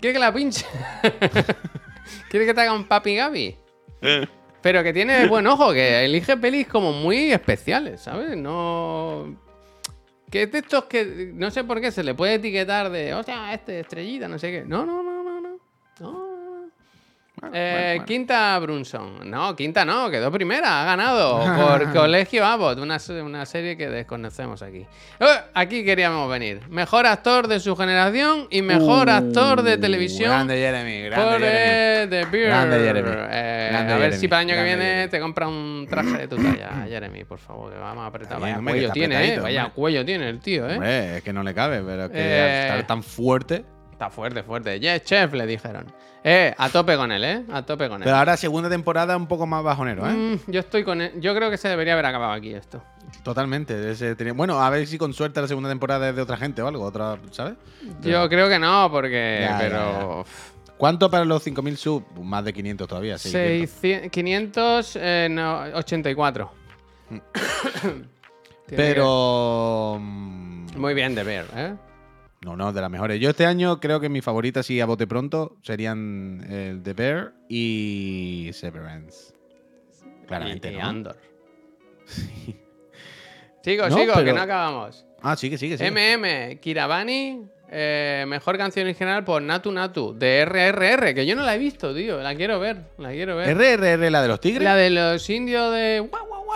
¿Quiere que la pinche? [laughs] ¿Quiere que te haga un papi Gaby? [laughs] Pero que tiene buen ojo, que elige pelis como muy especiales, ¿sabes? No. Que es de estos que no sé por qué se le puede etiquetar de, o sea, este estrellita, no sé qué. No, no, no, no, no. no. Bueno, Eh, bueno, bueno. Quinta Brunson. No, Quinta no, quedó primera, ha ganado [laughs] por Colegio Abbott, una, una serie que desconocemos aquí. Eh, aquí queríamos venir. Mejor actor de su generación y mejor actor de Uh, televisión Grande Jeremy, grande por Jeremy. eh, The. Grande Jeremy. Eh, Grande a ver Jeremy. si para el año que viene Jeremy. te compra un traje de tu talla, [coughs] Jeremy, por favor, que vamos a apretar. Vaya cuello tiene, eh. Vaya hombre. cuello tiene el tío, eh. Hombre, es que no le cabe, pero es que Eh. estar tan fuerte. Está fuerte, fuerte. Yes, chef, le dijeron. Eh, a tope con él, eh. A tope con él. Pero ahora segunda temporada un poco más bajonero, ¿eh? Mm, yo estoy con él. Yo creo que se debería haber acabado aquí esto. Totalmente. ese tenía- Bueno, a ver si con suerte la segunda temporada es de otra gente o algo, otra, ¿sabes? Yo creo que no, porque. Ya, pero. ya. ¿Cuánto para los 5.000 subs? Pues Más de 500 todavía, 600. 600, 584. Tiene Pero... mm, que- Muy bien de ver, ¿eh? No, no, de las mejores. Yo este año creo que mis favoritas, sí, a bote pronto, serían el The Bear y Severance. Claramente, y, y ¿no? Andor. [laughs] Sigo, No, sigo, que no acabamos. Ah, sí, que sí, que sí. MM, Kiravani, eh, mejor canción original por Natu Natu, de RRR, que yo no la he visto, tío. La quiero ver, la quiero ver. RRR, la de los tigres. La de los indios de.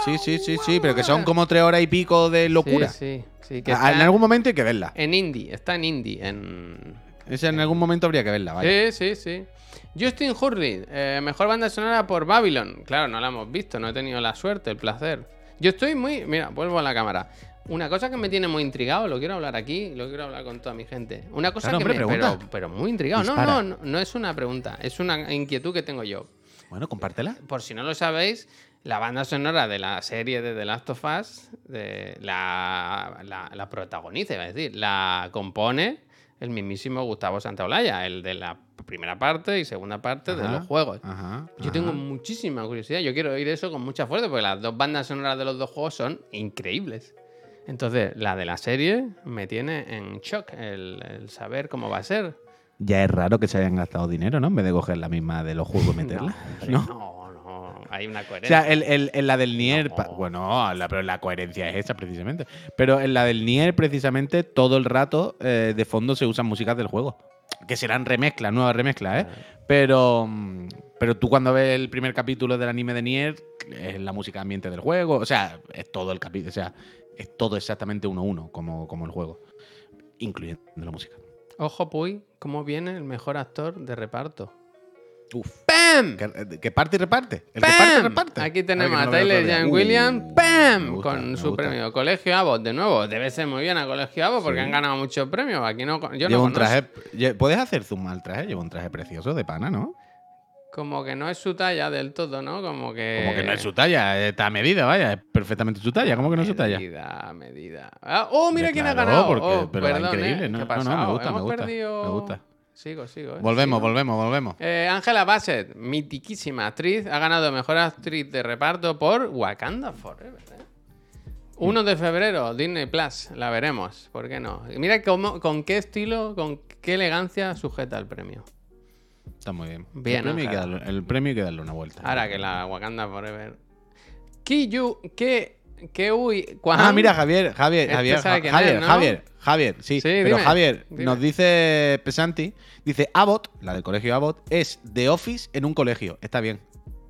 Sí, sí, sí, sí, pero que son como tres horas y pico de locura. Sí, sí, sí, que Ah, está En algún momento hay que verla. en indie, está en indie, en... Esa en algún momento habría que verla, vaya. Sí, sí, sí. Justin Hurley, eh, mejor banda sonora por Babylon. Claro, no la hemos visto, no he tenido la suerte, el placer. Yo estoy muy. Mira, vuelvo a la cámara. Una cosa que me tiene muy intrigado, lo quiero hablar aquí, lo quiero hablar con toda mi gente. Una cosa que hombre, me. Pero, pero muy intrigado. No, no, no, no es una pregunta, es una inquietud que tengo yo. Bueno, compártela. Por si no lo sabéis, la banda sonora de la serie de The Last of Us, de la, la, la protagoniza, iba a decir, la compone el mismísimo Gustavo Santaolalla, el de la primera parte y segunda parte de los juegos. Ajá. Yo tengo muchísima curiosidad, yo quiero oír eso con mucha fuerza, porque las dos bandas sonoras de los dos juegos son increíbles. Entonces, la de la serie me tiene en shock el, el saber cómo va a ser. Ya es raro que se hayan gastado dinero, ¿no? En vez de coger la misma de los juegos y [laughs] meterla. ¿No? no, no, hay una O coherencia. sea, el, el- en la del Nier. No. Bueno, la, pero la coherencia es esa, precisamente. Pero en la del Nier, precisamente, todo el rato eh, de fondo se usan músicas del juego. Que serán remezclas, nuevas remezclas, ¿eh? Pero, mm, pero tú cuando ves el primer capítulo del anime de Nier, es la música ambiente del juego. O sea, es todo el capítulo. O sea, es todo exactamente uno a uno, como, como el juego. Incluyendo la música. Ojo, Puy, cómo viene el mejor actor de reparto. Uf. ¡Pam! ¿Que, que parte y reparte? ¿El ¡Pam! que parte reparte? Aquí tenemos a no veo Tyler. Jan Williams, ¡pam! gusta, Con su gusta. premio. Colegio Abbott, de nuevo. Debe ser muy bien a Colegio Abbott porque Sí. han ganado muchos premios. Aquí no, yo Lleva no un traje. ¿Puedes hacer zoom al traje? Lleva un traje precioso de pana, ¿no? Como que no es su talla del todo, ¿no? Como que. Como que no es su talla, está a medida, vaya, es perfectamente su talla. ¿Cómo que no es su talla? Medida, medida. Ah, ¡Oh, mira quién ha ganado! porque- Oh, pero perdón, increíble, ¿eh? ¿no? ¿Qué No, no, me gusta, me gusta, perdido- me gusta. Sigo, sigo. ¿eh? Volvemos, Sigo. volvemos, volvemos. Eh, Angela Bassett, mitiquísima actriz, ha ganado mejor actriz de reparto por Wakanda Forever. ¿eh? 1 de febrero, Disney Plus, la veremos, ¿por qué no? Mira cómo, con qué estilo, con qué elegancia sujeta el premio. Está muy bien. Bien, el, premio hay que darle, el premio hay que darle una vuelta. Ahora que la Wakanda Forever. Kiyu, que, que uy, Ah, mira, Javier, Javier, Este Javier, Javier, es, ¿no? Javier, Javier, sí. Sí, pero dime, Javier, dime. nos dice Pesanti, dice Abbott, la del colegio Abbott, es The Office en un colegio. Está bien.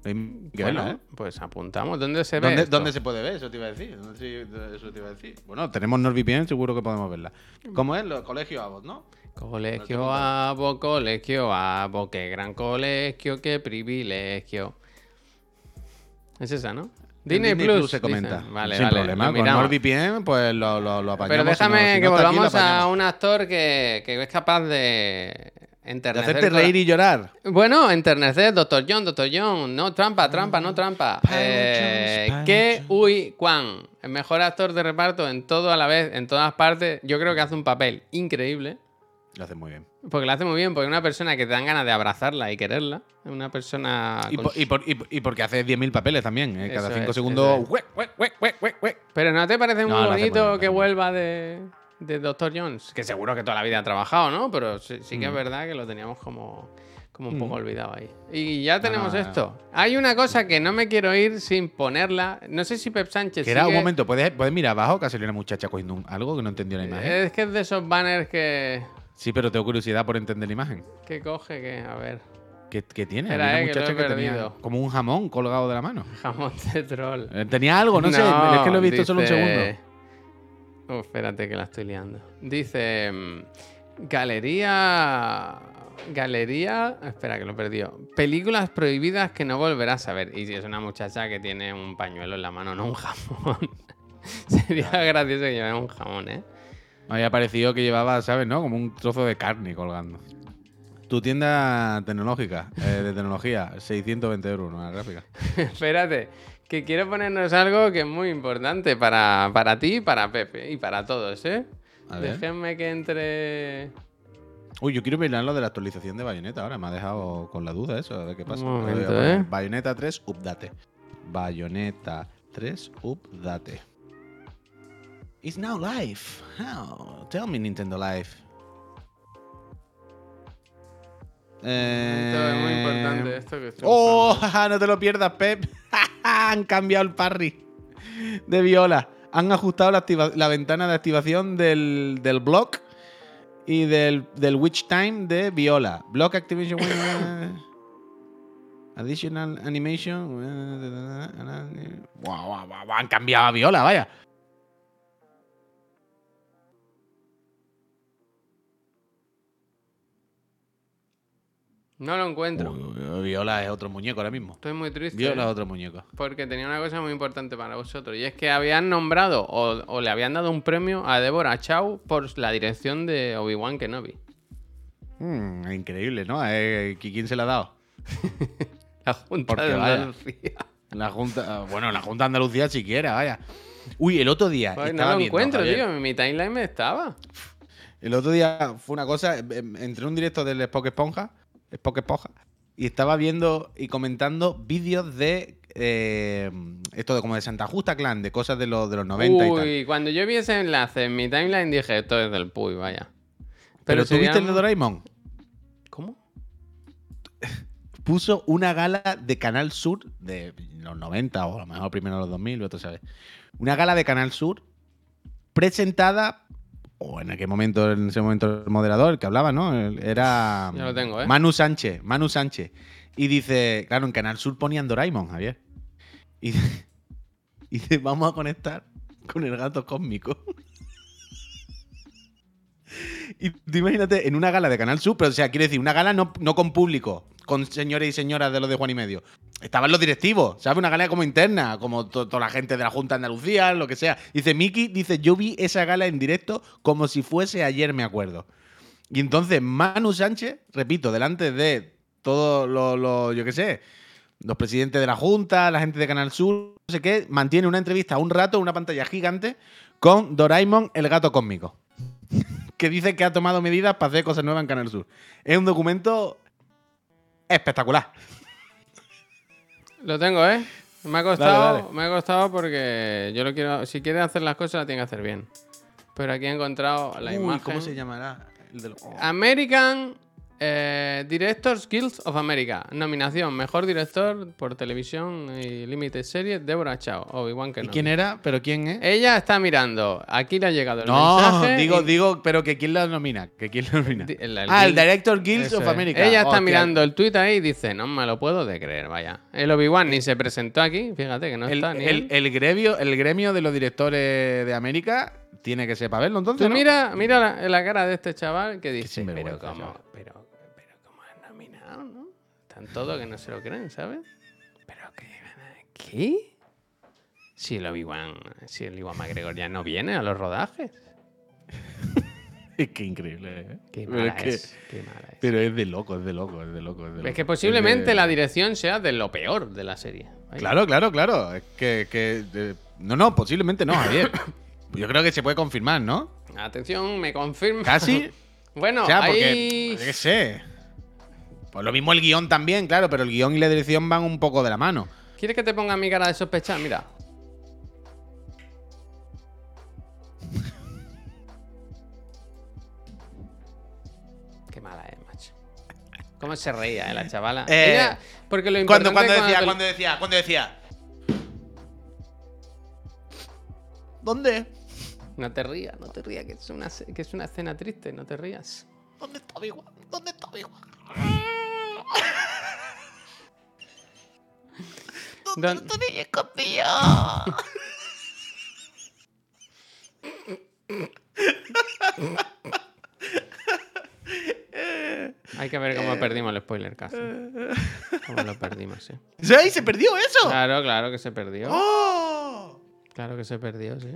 Bueno, ¿eh? pues apuntamos. ¿Dónde se ve? ¿Dónde, esto? dónde se puede ver? Eso te iba a decir. ¿Dónde se- Eso te iba a decir. Bueno, tenemos NordVPN, seguro que podemos verla. ¿Cómo es? Lo, colegio Abbott, ¿no? Colegio Abo, colegio Abo, qué gran colegio, qué privilegio. Es esa, ¿no? Disney, Plus, se comenta. dicen. Vale, Sin vale, problema. Con. NordVPN, pues lo, lo, lo apañamos. Pero si no- déjame si que aquí, volvamos a un actor que, que es capaz de De enternecer. hacerte toda- reír y llorar. Bueno, enternecer, Doctor John, Doctor John. No, trampa, trampa, no trampa. Eh, que Uy Kwan, el mejor actor de reparto en todo a la vez, en todas partes. Yo creo que hace un papel increíble. Lo hace muy bien. Porque lo hace muy bien, porque es una persona que te dan ganas de abrazarla y quererla. Es una persona. Y, con por- y por- y- y porque hace 10.000 papeles también. ¿eh? Cada Eso 5 es, segundos. huec. Pero ¿no te parece muy No, bonito bien, que vuelva de, de Dr. Jones? Que seguro que toda la vida ha trabajado, ¿no? Pero sí, sí que es Mm. verdad que lo teníamos como, como un poco Mm. olvidado ahí. Y ya tenemos no, no. esto. Hay una cosa que no me quiero ir sin ponerla. No sé si Pep Sánchez. Que era un momento, ¿puedes, puedes mirar abajo que salió una muchacha cogiendo un- algo que no entendió la imagen? Es que es de esos banners que, Sí, pero tengo curiosidad por entender la imagen. que coge, que a ver. ¿Qué, qué tiene? Espera, Había eh, una que muchacha que, tenía como un jamón colgado de la mano. Jamón de troll. Eh, Tenía algo, no, sé. Es que lo he visto solo un segundo. Oh, espérate que la estoy liando. Dice. mm, Galería. Galería. Espera que lo he perdido. Películas prohibidas que no volverás a ver. Y si es una muchacha que tiene un pañuelo en la mano, no un jamón. [laughs] Sería gracioso que llevara un jamón, ¿eh? Me había parecido que llevaba, ¿sabes? ¿No? Como un trozo de carne colgando. Tu tienda tecnológica, eh, de tecnología, 620 euros una gráfica. [laughs] Espérate, que quiero ponernos algo que es muy importante para, para ti, para Pepe y para todos, ¿eh? A ver. Déjenme que entre. Uy, yo quiero mirar lo de la actualización de Bayonetta ahora. Me ha dejado con la duda eso, de qué pasa. Un a momento, ¿eh? Bayonetta 3, update. Bayonetta 3, update. It's now live. How? Tell me, Nintendo Live. Eh... Esto es muy importante, esto que estoy ¡Oh! buscando. jaja, no te lo pierdas, Pep. [laughs] Han cambiado el parry de Viola. Han ajustado la, ventana de activación del, del block y del, del Witch Time de Viola. Block Activation. [coughs] eh, Additional Animation. eh, guau, guau, guau, Han cambiado a Viola, vaya. No lo encuentro. Uy, Viola es otro muñeco ahora mismo. Estoy muy triste. Viola ¿eh? es otro muñeco. Porque tenía una cosa muy importante para vosotros. Y es que habían nombrado o, o le habían dado un premio a Deborah Chow por la dirección de Obi-Wan Kenobi. Mm, increíble, ¿no? Eh, ¿Quién se la ha dado? [laughs] La Junta Porque de. Andalucía. La Junta, bueno, la Junta de Andalucía siquiera, vaya. Uy, el otro día. Pues no lo viendo, encuentro, Javier, tío. En mi timeline me estaba. El otro día fue una cosa. em, Entré en un directo del Spock Esponja. Spock Esponja. Y estaba viendo y comentando vídeos de. eh, esto de como de Santa Justa Clan, de cosas de los, de los 90 y tal. Uy, cuando yo vi ese enlace en mi timeline dije, esto es del Puy, vaya. Pero, tú sería- viste el de Doraemon. ¿Cómo? [laughs] Puso una gala de Canal Sur de los 90 o a lo mejor primero los 2000, otro sabes. Una gala de Canal Sur presentada, o en aquel momento, en ese momento el moderador, el que hablaba, ¿no? Era Ya lo tengo, ¿eh? Manu Sánchez, Manu Sánchez. Y dice, claro, en Canal Sur ponían Doraemon, Javier. Y, [laughs] y dice, vamos a conectar con el gato cósmico. [laughs] Y tú imagínate en una gala de Canal Sur, pero o sea, quiere decir, una gala no, no con público, con señores y señoras de los de Juan y Medio. Estaban los directivos, ¿sabes? Una gala como interna, como to- toda la gente de la Junta de Andalucía, lo que sea. Dice, Miki, dice, yo vi esa gala en directo como si fuese ayer, me acuerdo. Y entonces Manu Sánchez, repito, delante de todos los, los, yo qué sé, los presidentes de la Junta, la gente de Canal Sur, no sé qué, mantiene una entrevista un rato, una pantalla gigante, con Doraemon, el gato cósmico. que dice que ha tomado medidas para hacer cosas nuevas en Canal Sur. Es un documento espectacular. Lo tengo, ¿eh? Me ha costado, Dale, dale. me ha costado porque yo lo quiero. Si quieres hacer las cosas, las tiene que hacer bien. Pero aquí he encontrado la Uy, imagen. ¿Cómo se llamará? El del- oh. American eh, Directors Guild of America. Nominación: Mejor director por televisión y limited series, Deborah Chow. Obi-Wan ¿Y Kenobi. quién era? ¿Pero quién es? Ella está mirando. Aquí le ha llegado el no, mensaje. digo, y- digo, pero que quién la nomina. Que quién la nomina. El- el ah, el Director Guild of es. America. Ella está mirando el tweet ahí y dice: No me lo puedo de creer, vaya. El Obi-Wan ni se presentó aquí. Fíjate que no El, está ni. el- gremio, el gremio de los directores de América tiene que ser para verlo entonces. Tú ¿no? mira, mira la, la cara de este chaval que dice, pero cómo, pero, Todos que no se lo creen, ¿sabes? Pero que, ¿qué? Si el Obi-Wan, si el Iwan McGregor ya no viene a los rodajes. [laughs] Es que increíble, ¿eh? Qué Pero mala es que- qué mala es. Pero es de loco, es de loco, es de loco. Es, de Es loco. que posiblemente Es de- la dirección sea de lo peor de la serie. Claro, claro, claro. Es que. que, eh, no, no, posiblemente no, Javier. [coughs] Yo creo que se puede confirmar, ¿no? Atención, me confirma. Casi. [laughs] bueno, o sea, porque. ahí... Yo qué sé. Pues lo mismo el guion también, claro, pero el guion y la dirección van un poco de la mano. ¿Quieres que te ponga mi cara de sospechar? Mira. [laughs] Qué mala es, macho. ¿Cómo se reía, eh, la chavala? Eh, Ella- porque lo Cuando, importante cuando cuando decía, cuando decía, cuando decía. ¿Dónde? No te rías, no te rías, que es, una, que es una escena triste, no te rías. ¿Dónde está Obi-Wan? ¿Dónde está Obi-Wan? Don- niño escondido? Hay que ver cómo Eh. perdimos el spoiler casi. Cómo lo perdimos, eh. ¿Sí? ¿Se perdió eso? Claro, claro que se perdió. ¡Oh! Claro que se perdió, sí.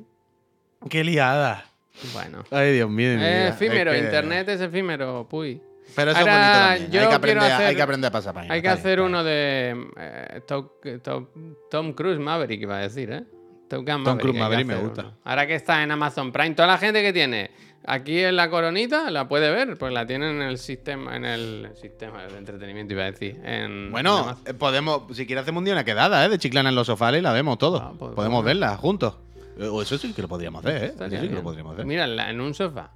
¡Qué liada! Bueno. Ay, Dios mío. mi. Es efímero, Es que- internet es efímero, puy. Pero eso Ahora, es bonito también. yo hay, que aprender, hacer- hay que aprender a pasar página. Hay que hacer bien, uno de eh, Top- Top- Tom Cruise Maverick, iba a decir, ¿eh? Top Gun Maverick. Cruise Maverick me gusta. uno. Ahora que está en Amazon Prime, toda la gente que tiene aquí en la coronita la puede ver, pues la tienen en el sistema, en el sistema de entretenimiento, iba a decir. En, en Bueno, eh, podemos, si quieres hacemos un día una quedada, ¿eh? De chiclana en los sofás y la vemos todos. Ah, pues, podemos bueno. verla juntos. Eh, O eso sí que lo podríamos hacer, ¿eh? Eso sí que lo podríamos hacer. Mira, en un sofá,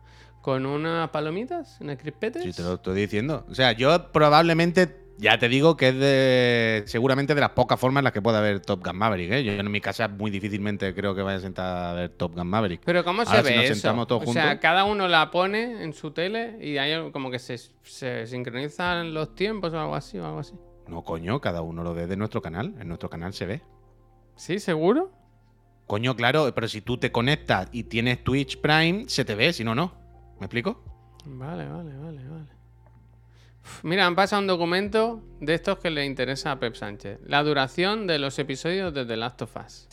con unas palomitas, unas crispetes. Sí, te lo estoy diciendo. O sea, yo probablemente, ya te digo que es de. Seguramente de las pocas formas en las que pueda ver Top Gun Maverick, ¿eh? Yo en mi casa muy difícilmente creo que vaya a sentar a ver Top Gun Maverick. Pero ¿cómo se Ahora, si ve nos eso? sentamos todos o sea, cada uno la pone en su tele y hay algo como que se, se sincronizan los tiempos o algo así o algo así. No, coño, cada uno lo ve de nuestro canal. En nuestro canal se ve. ¿Sí? ¿Seguro? Coño, claro, pero si tú te conectas y tienes Twitch Prime, se te ve, si no, no. ¿Me explico? Vale, vale, vale, vale. Uf, Mira, han pasado un documento de estos que le interesa a Pep Sánchez. La duración de los episodios de The Last of Us.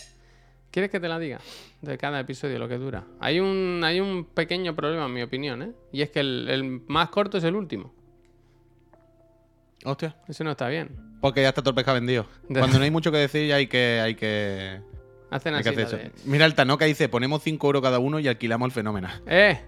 ¿Quieres que te la diga? De cada episodio, lo que dura. Hay un, hay un pequeño problema, en mi opinión, ¿eh? Y es que el, el más corto es el último. Hostia. Eso no está bien. Porque ya está todo el pescado vendido. De- Cuando no hay mucho que decir, ya hay que. Hay que, Hacen hay que así. hacer la eso. de- Mira el Tanoka dice: ponemos 5 euros cada uno y alquilamos el fenómeno. ¡Eh!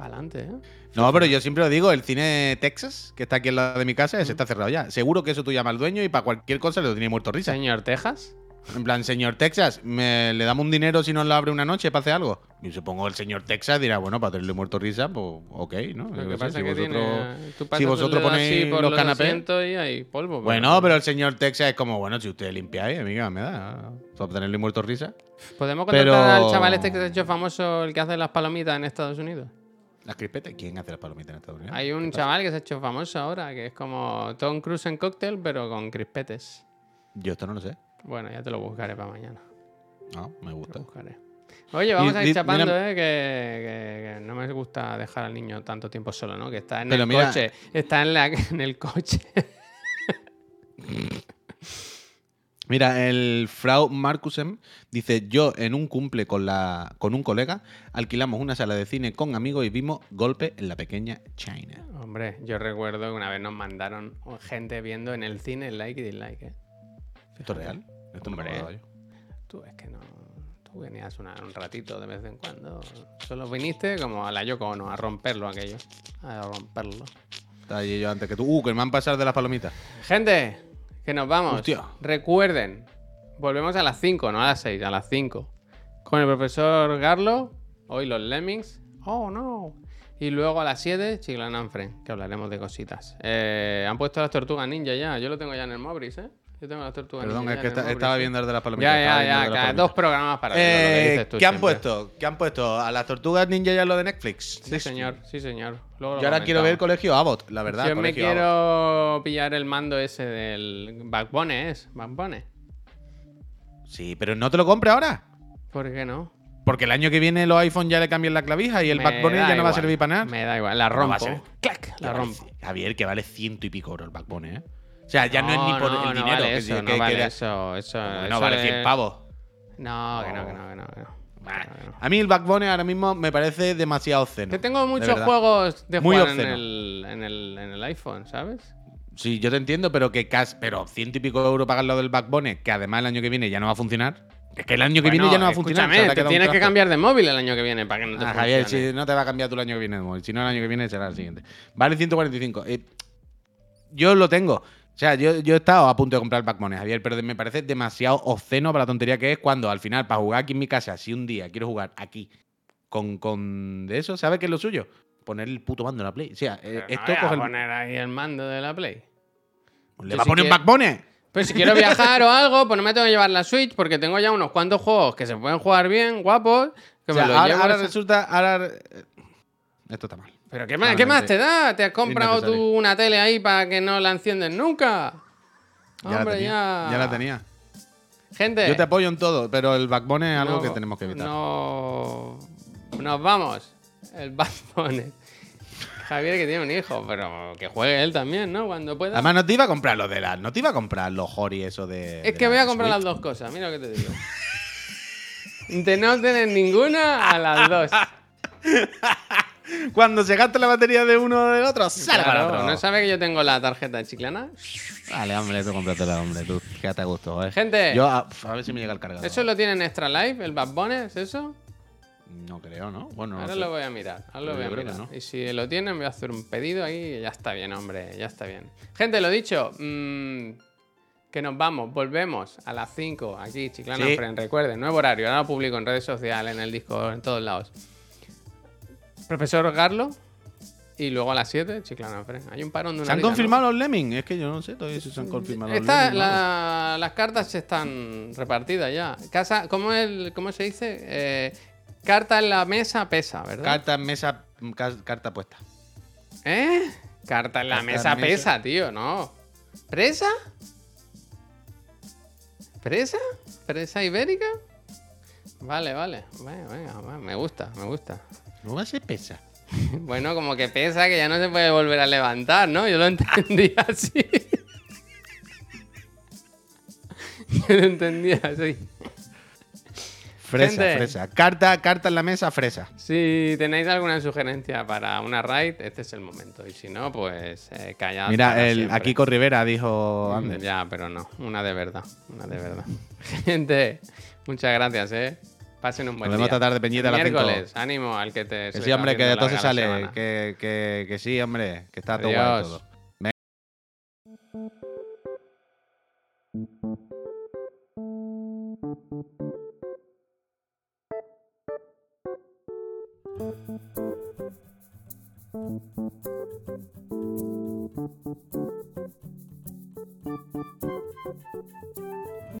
Pa'lante, ¿eh? No, pero yo siempre lo digo: el cine Texas, que está aquí al lado de mi casa, ese está cerrado ya. Seguro que eso tú llamas al dueño y para cualquier cosa le lo tiene muerto risa. Señor Texas. En plan, señor Texas, ¿me, ¿le damos un dinero si nos lo abre una noche para hacer algo? Y supongo el señor Texas dirá: bueno, para tenerle muerto risa, pues ok, ¿no? Lo que pasa si que vosotros- tiene. Si ponéis por los los canapés- y hay polvo. Bueno, pero el señor Texas es como, bueno, si ustedes limpiáis, amiga, me da. Para tenerle muerto risa. ¿Podemos pero- contratar al chaval este que se ha hecho famoso, el que hace las palomitas en Estados Unidos? Las crispetas, ¿quién hace las palomitas en Estados Unidos? Hay un chaval que se ha hecho famoso ahora, que es como Tom Cruise en cóctel, pero con crispetes. Yo esto no lo sé. Bueno, ya te lo buscaré para mañana. No, me Te gusta. lo buscaré. Oye, vamos Y a ir chapando, mira- ¿eh? Que, que- que no me gusta dejar al niño tanto tiempo solo, ¿no? Que está en el mira- coche. Está en, la, [laughs] en el coche. [laughs] Mira, el Frau Markusen dice: Yo en un cumple con, la, con un colega alquilamos una sala de cine con amigos y vimos golpe en la pequeña China. Hombre, yo recuerdo que una vez nos mandaron gente viendo en el cine like y dislike, ¿eh? ¿Esto es real? Esto no me Hombre. acordaba yo. Tú es que no. Tú venías una- un ratito de vez en cuando. Solo viniste como a la Yoko Ono, a romperlo aquello. A romperlo. Estaba allí yo antes que tú. Uh, que me han pasado de las palomitas. Gente, que nos vamos. Hostia. Recuerden, volvemos a las 5, no a las 6, a las 5. Con el profesor Garlo, hoy los Lemmings. Oh, no. Y luego a las 7, Chiclana and Friends, que hablaremos de cositas. Eh, han puesto las tortugas ninja ya. Yo lo tengo ya en el Mobris, ¿eh? Yo tengo las tortugas Perdón, es que estaba viendo el de las palomitas. Ya, estaba ya, viendo el ya. de las cada palomitas. dos programas para lo que Eh, dices tú ¿Qué han siempre. puesto? ¿Qué han puesto? ¿A las tortugas ninja ya lo de Netflix? Sí, señor, sí, señor. Luego lo Yo ahora quiero ver el comentamos. colegio Abbott, la verdad. Yo me colegio Abbott. quiero pillar el mando ese del Backbone, ¿es? Backbone. Sí, pero no te lo compre ahora. ¿Por qué no? Porque el año que viene los iPhone ya le cambian la clavija y el Me Backbone da ya no va a igual, servir para nada. Me da igual, la No va a rompo. ¡Clac! Que La vale- rompo. Javier, que vale ciento y pico euros el Backbone, ¿eh? O sea, ya no, es ni por no, el no dinero. vale que, eso, que- no que vale era- eso, eso, Bueno, eso vale es- 100 pavos. No, que no, No. que no, que no. que no. Que no. A mí el Backbone ahora mismo me parece demasiado obsceno. Que tengo muchos juegos de Muy jugar en el, en, el, en el iPhone, ¿sabes? Sí, yo te entiendo, pero que cas pero ciento y pico euros pagar lo del Backbone, que además el año que viene ya no va a funcionar. Es que el año que viene ya no va a funcionar. escúchame, te tienes que cambiar de móvil el año que viene para que no te Ah, Javier, si no te va a cambiar tú el año que viene de móvil. Si no, el año que viene será el siguiente. Vale 145. Eh, yo lo tengo. O sea, yo, yo he estado a punto de comprar el Backbone, Javier, pero me parece demasiado obsceno para la tontería que es cuando al final, para jugar aquí en mi casa, si un día quiero jugar aquí con, con de eso, ¿sabes qué es lo suyo? Poner el puto mando en la Play. O sea, eh, Pero no esto voy a poner ahí el mando de la Play. ¿Le yo va a poner un Backbone? Pero si quiero [laughs] viajar o algo, pues no me tengo que llevar la Switch porque tengo ya unos cuantos juegos que se pueden jugar bien, guapos. Que O sea, me los ahora, llevo ahora resulta. Ahora, eh, esto está mal. ¿Pero qué más, qué más te da? ¿Te has comprado tú una tele ahí para que no la enciendes nunca? Ya la Hombre, tenía. ya. Ya la tenía. Gente. Yo te apoyo en todo, pero el Backbone es algo no- que tenemos que evitar. No. Nos vamos. El Backbone. [laughs] Javier que tiene un hijo, pero que juegue él también, ¿no? Cuando pueda. Además, no te iba a comprar los de las. No te iba a comprar los Hori, eso de. es de que voy la a comprar Switch. las dos cosas, mira lo que te digo. De no tener ninguna a las dos. [laughs] Cuando se gasta la batería de uno o del otro, sale para Claro, otro. ¿No sabe que yo tengo la tarjeta de chiclana? Vale, hombre, tú cómpratela, hombre. Tú, quédate a gusto, ¿eh? Gente. Yo, a, a ver si me llega el cargador. ¿Eso lo tiene en Extra Life, el Bad Bunny? ¿Es eso? No creo, ¿no? Bueno, no Ahora sé. lo voy a mirar. Ahora lo voy a mirar. no. Y si lo tienen, voy a hacer un pedido ahí y ya está bien, hombre. Ya está bien. Gente, lo dicho. mm, que nos vamos. Volvemos a las 5 aquí, Chiclana Sí. Friend. Recuerden, nuevo horario. Ahora lo publico en redes sociales, en el Discord, en todos lados. Profesor Garlo. Y luego a las 7, Chiclana Friend. Hay un parón de una ¿Se han horita, ¿no? confirmado los Lemmings? Es que yo no sé todavía si se han confirmado los Esta- Lemmings. ¿no? la- las cartas están repartidas ya. Casa, ¿cómo, es- cómo se dice? Eh, carta en la mesa pesa, ¿verdad? Carta en mesa, ca- carta puesta. ¿Eh? Carta en la Carta mesa mesa. pesa, tío, no. ¿Presa? ¿Presa? ¿Presa ibérica? Vale, vale. Venga, venga, me gusta, me gusta. No va a ser pesa. [laughs] Bueno, como que pesa que ya no se puede volver a levantar, ¿no? Yo lo entendía [laughs] así. Yo lo entendía así. Fresa, Gente. fresa. Carta, carta en la mesa, fresa. Si tenéis alguna sugerencia para una raid, este es el momento. Y si no, pues eh, callad. Mira, el, aquí con Rivera dijo Mm, Ander. Ya, pero no. Una de verdad. Una de verdad. [laughs] Gente, muchas gracias, ¿eh? Pasen un buen Nos vemos día. tarde, Peñita, a las cinco. Miércoles, ánimo al que te. Que sí, hombre, que de todo se sale. Que, que, que sí, hombre. Que está todo guay Adiós. todo.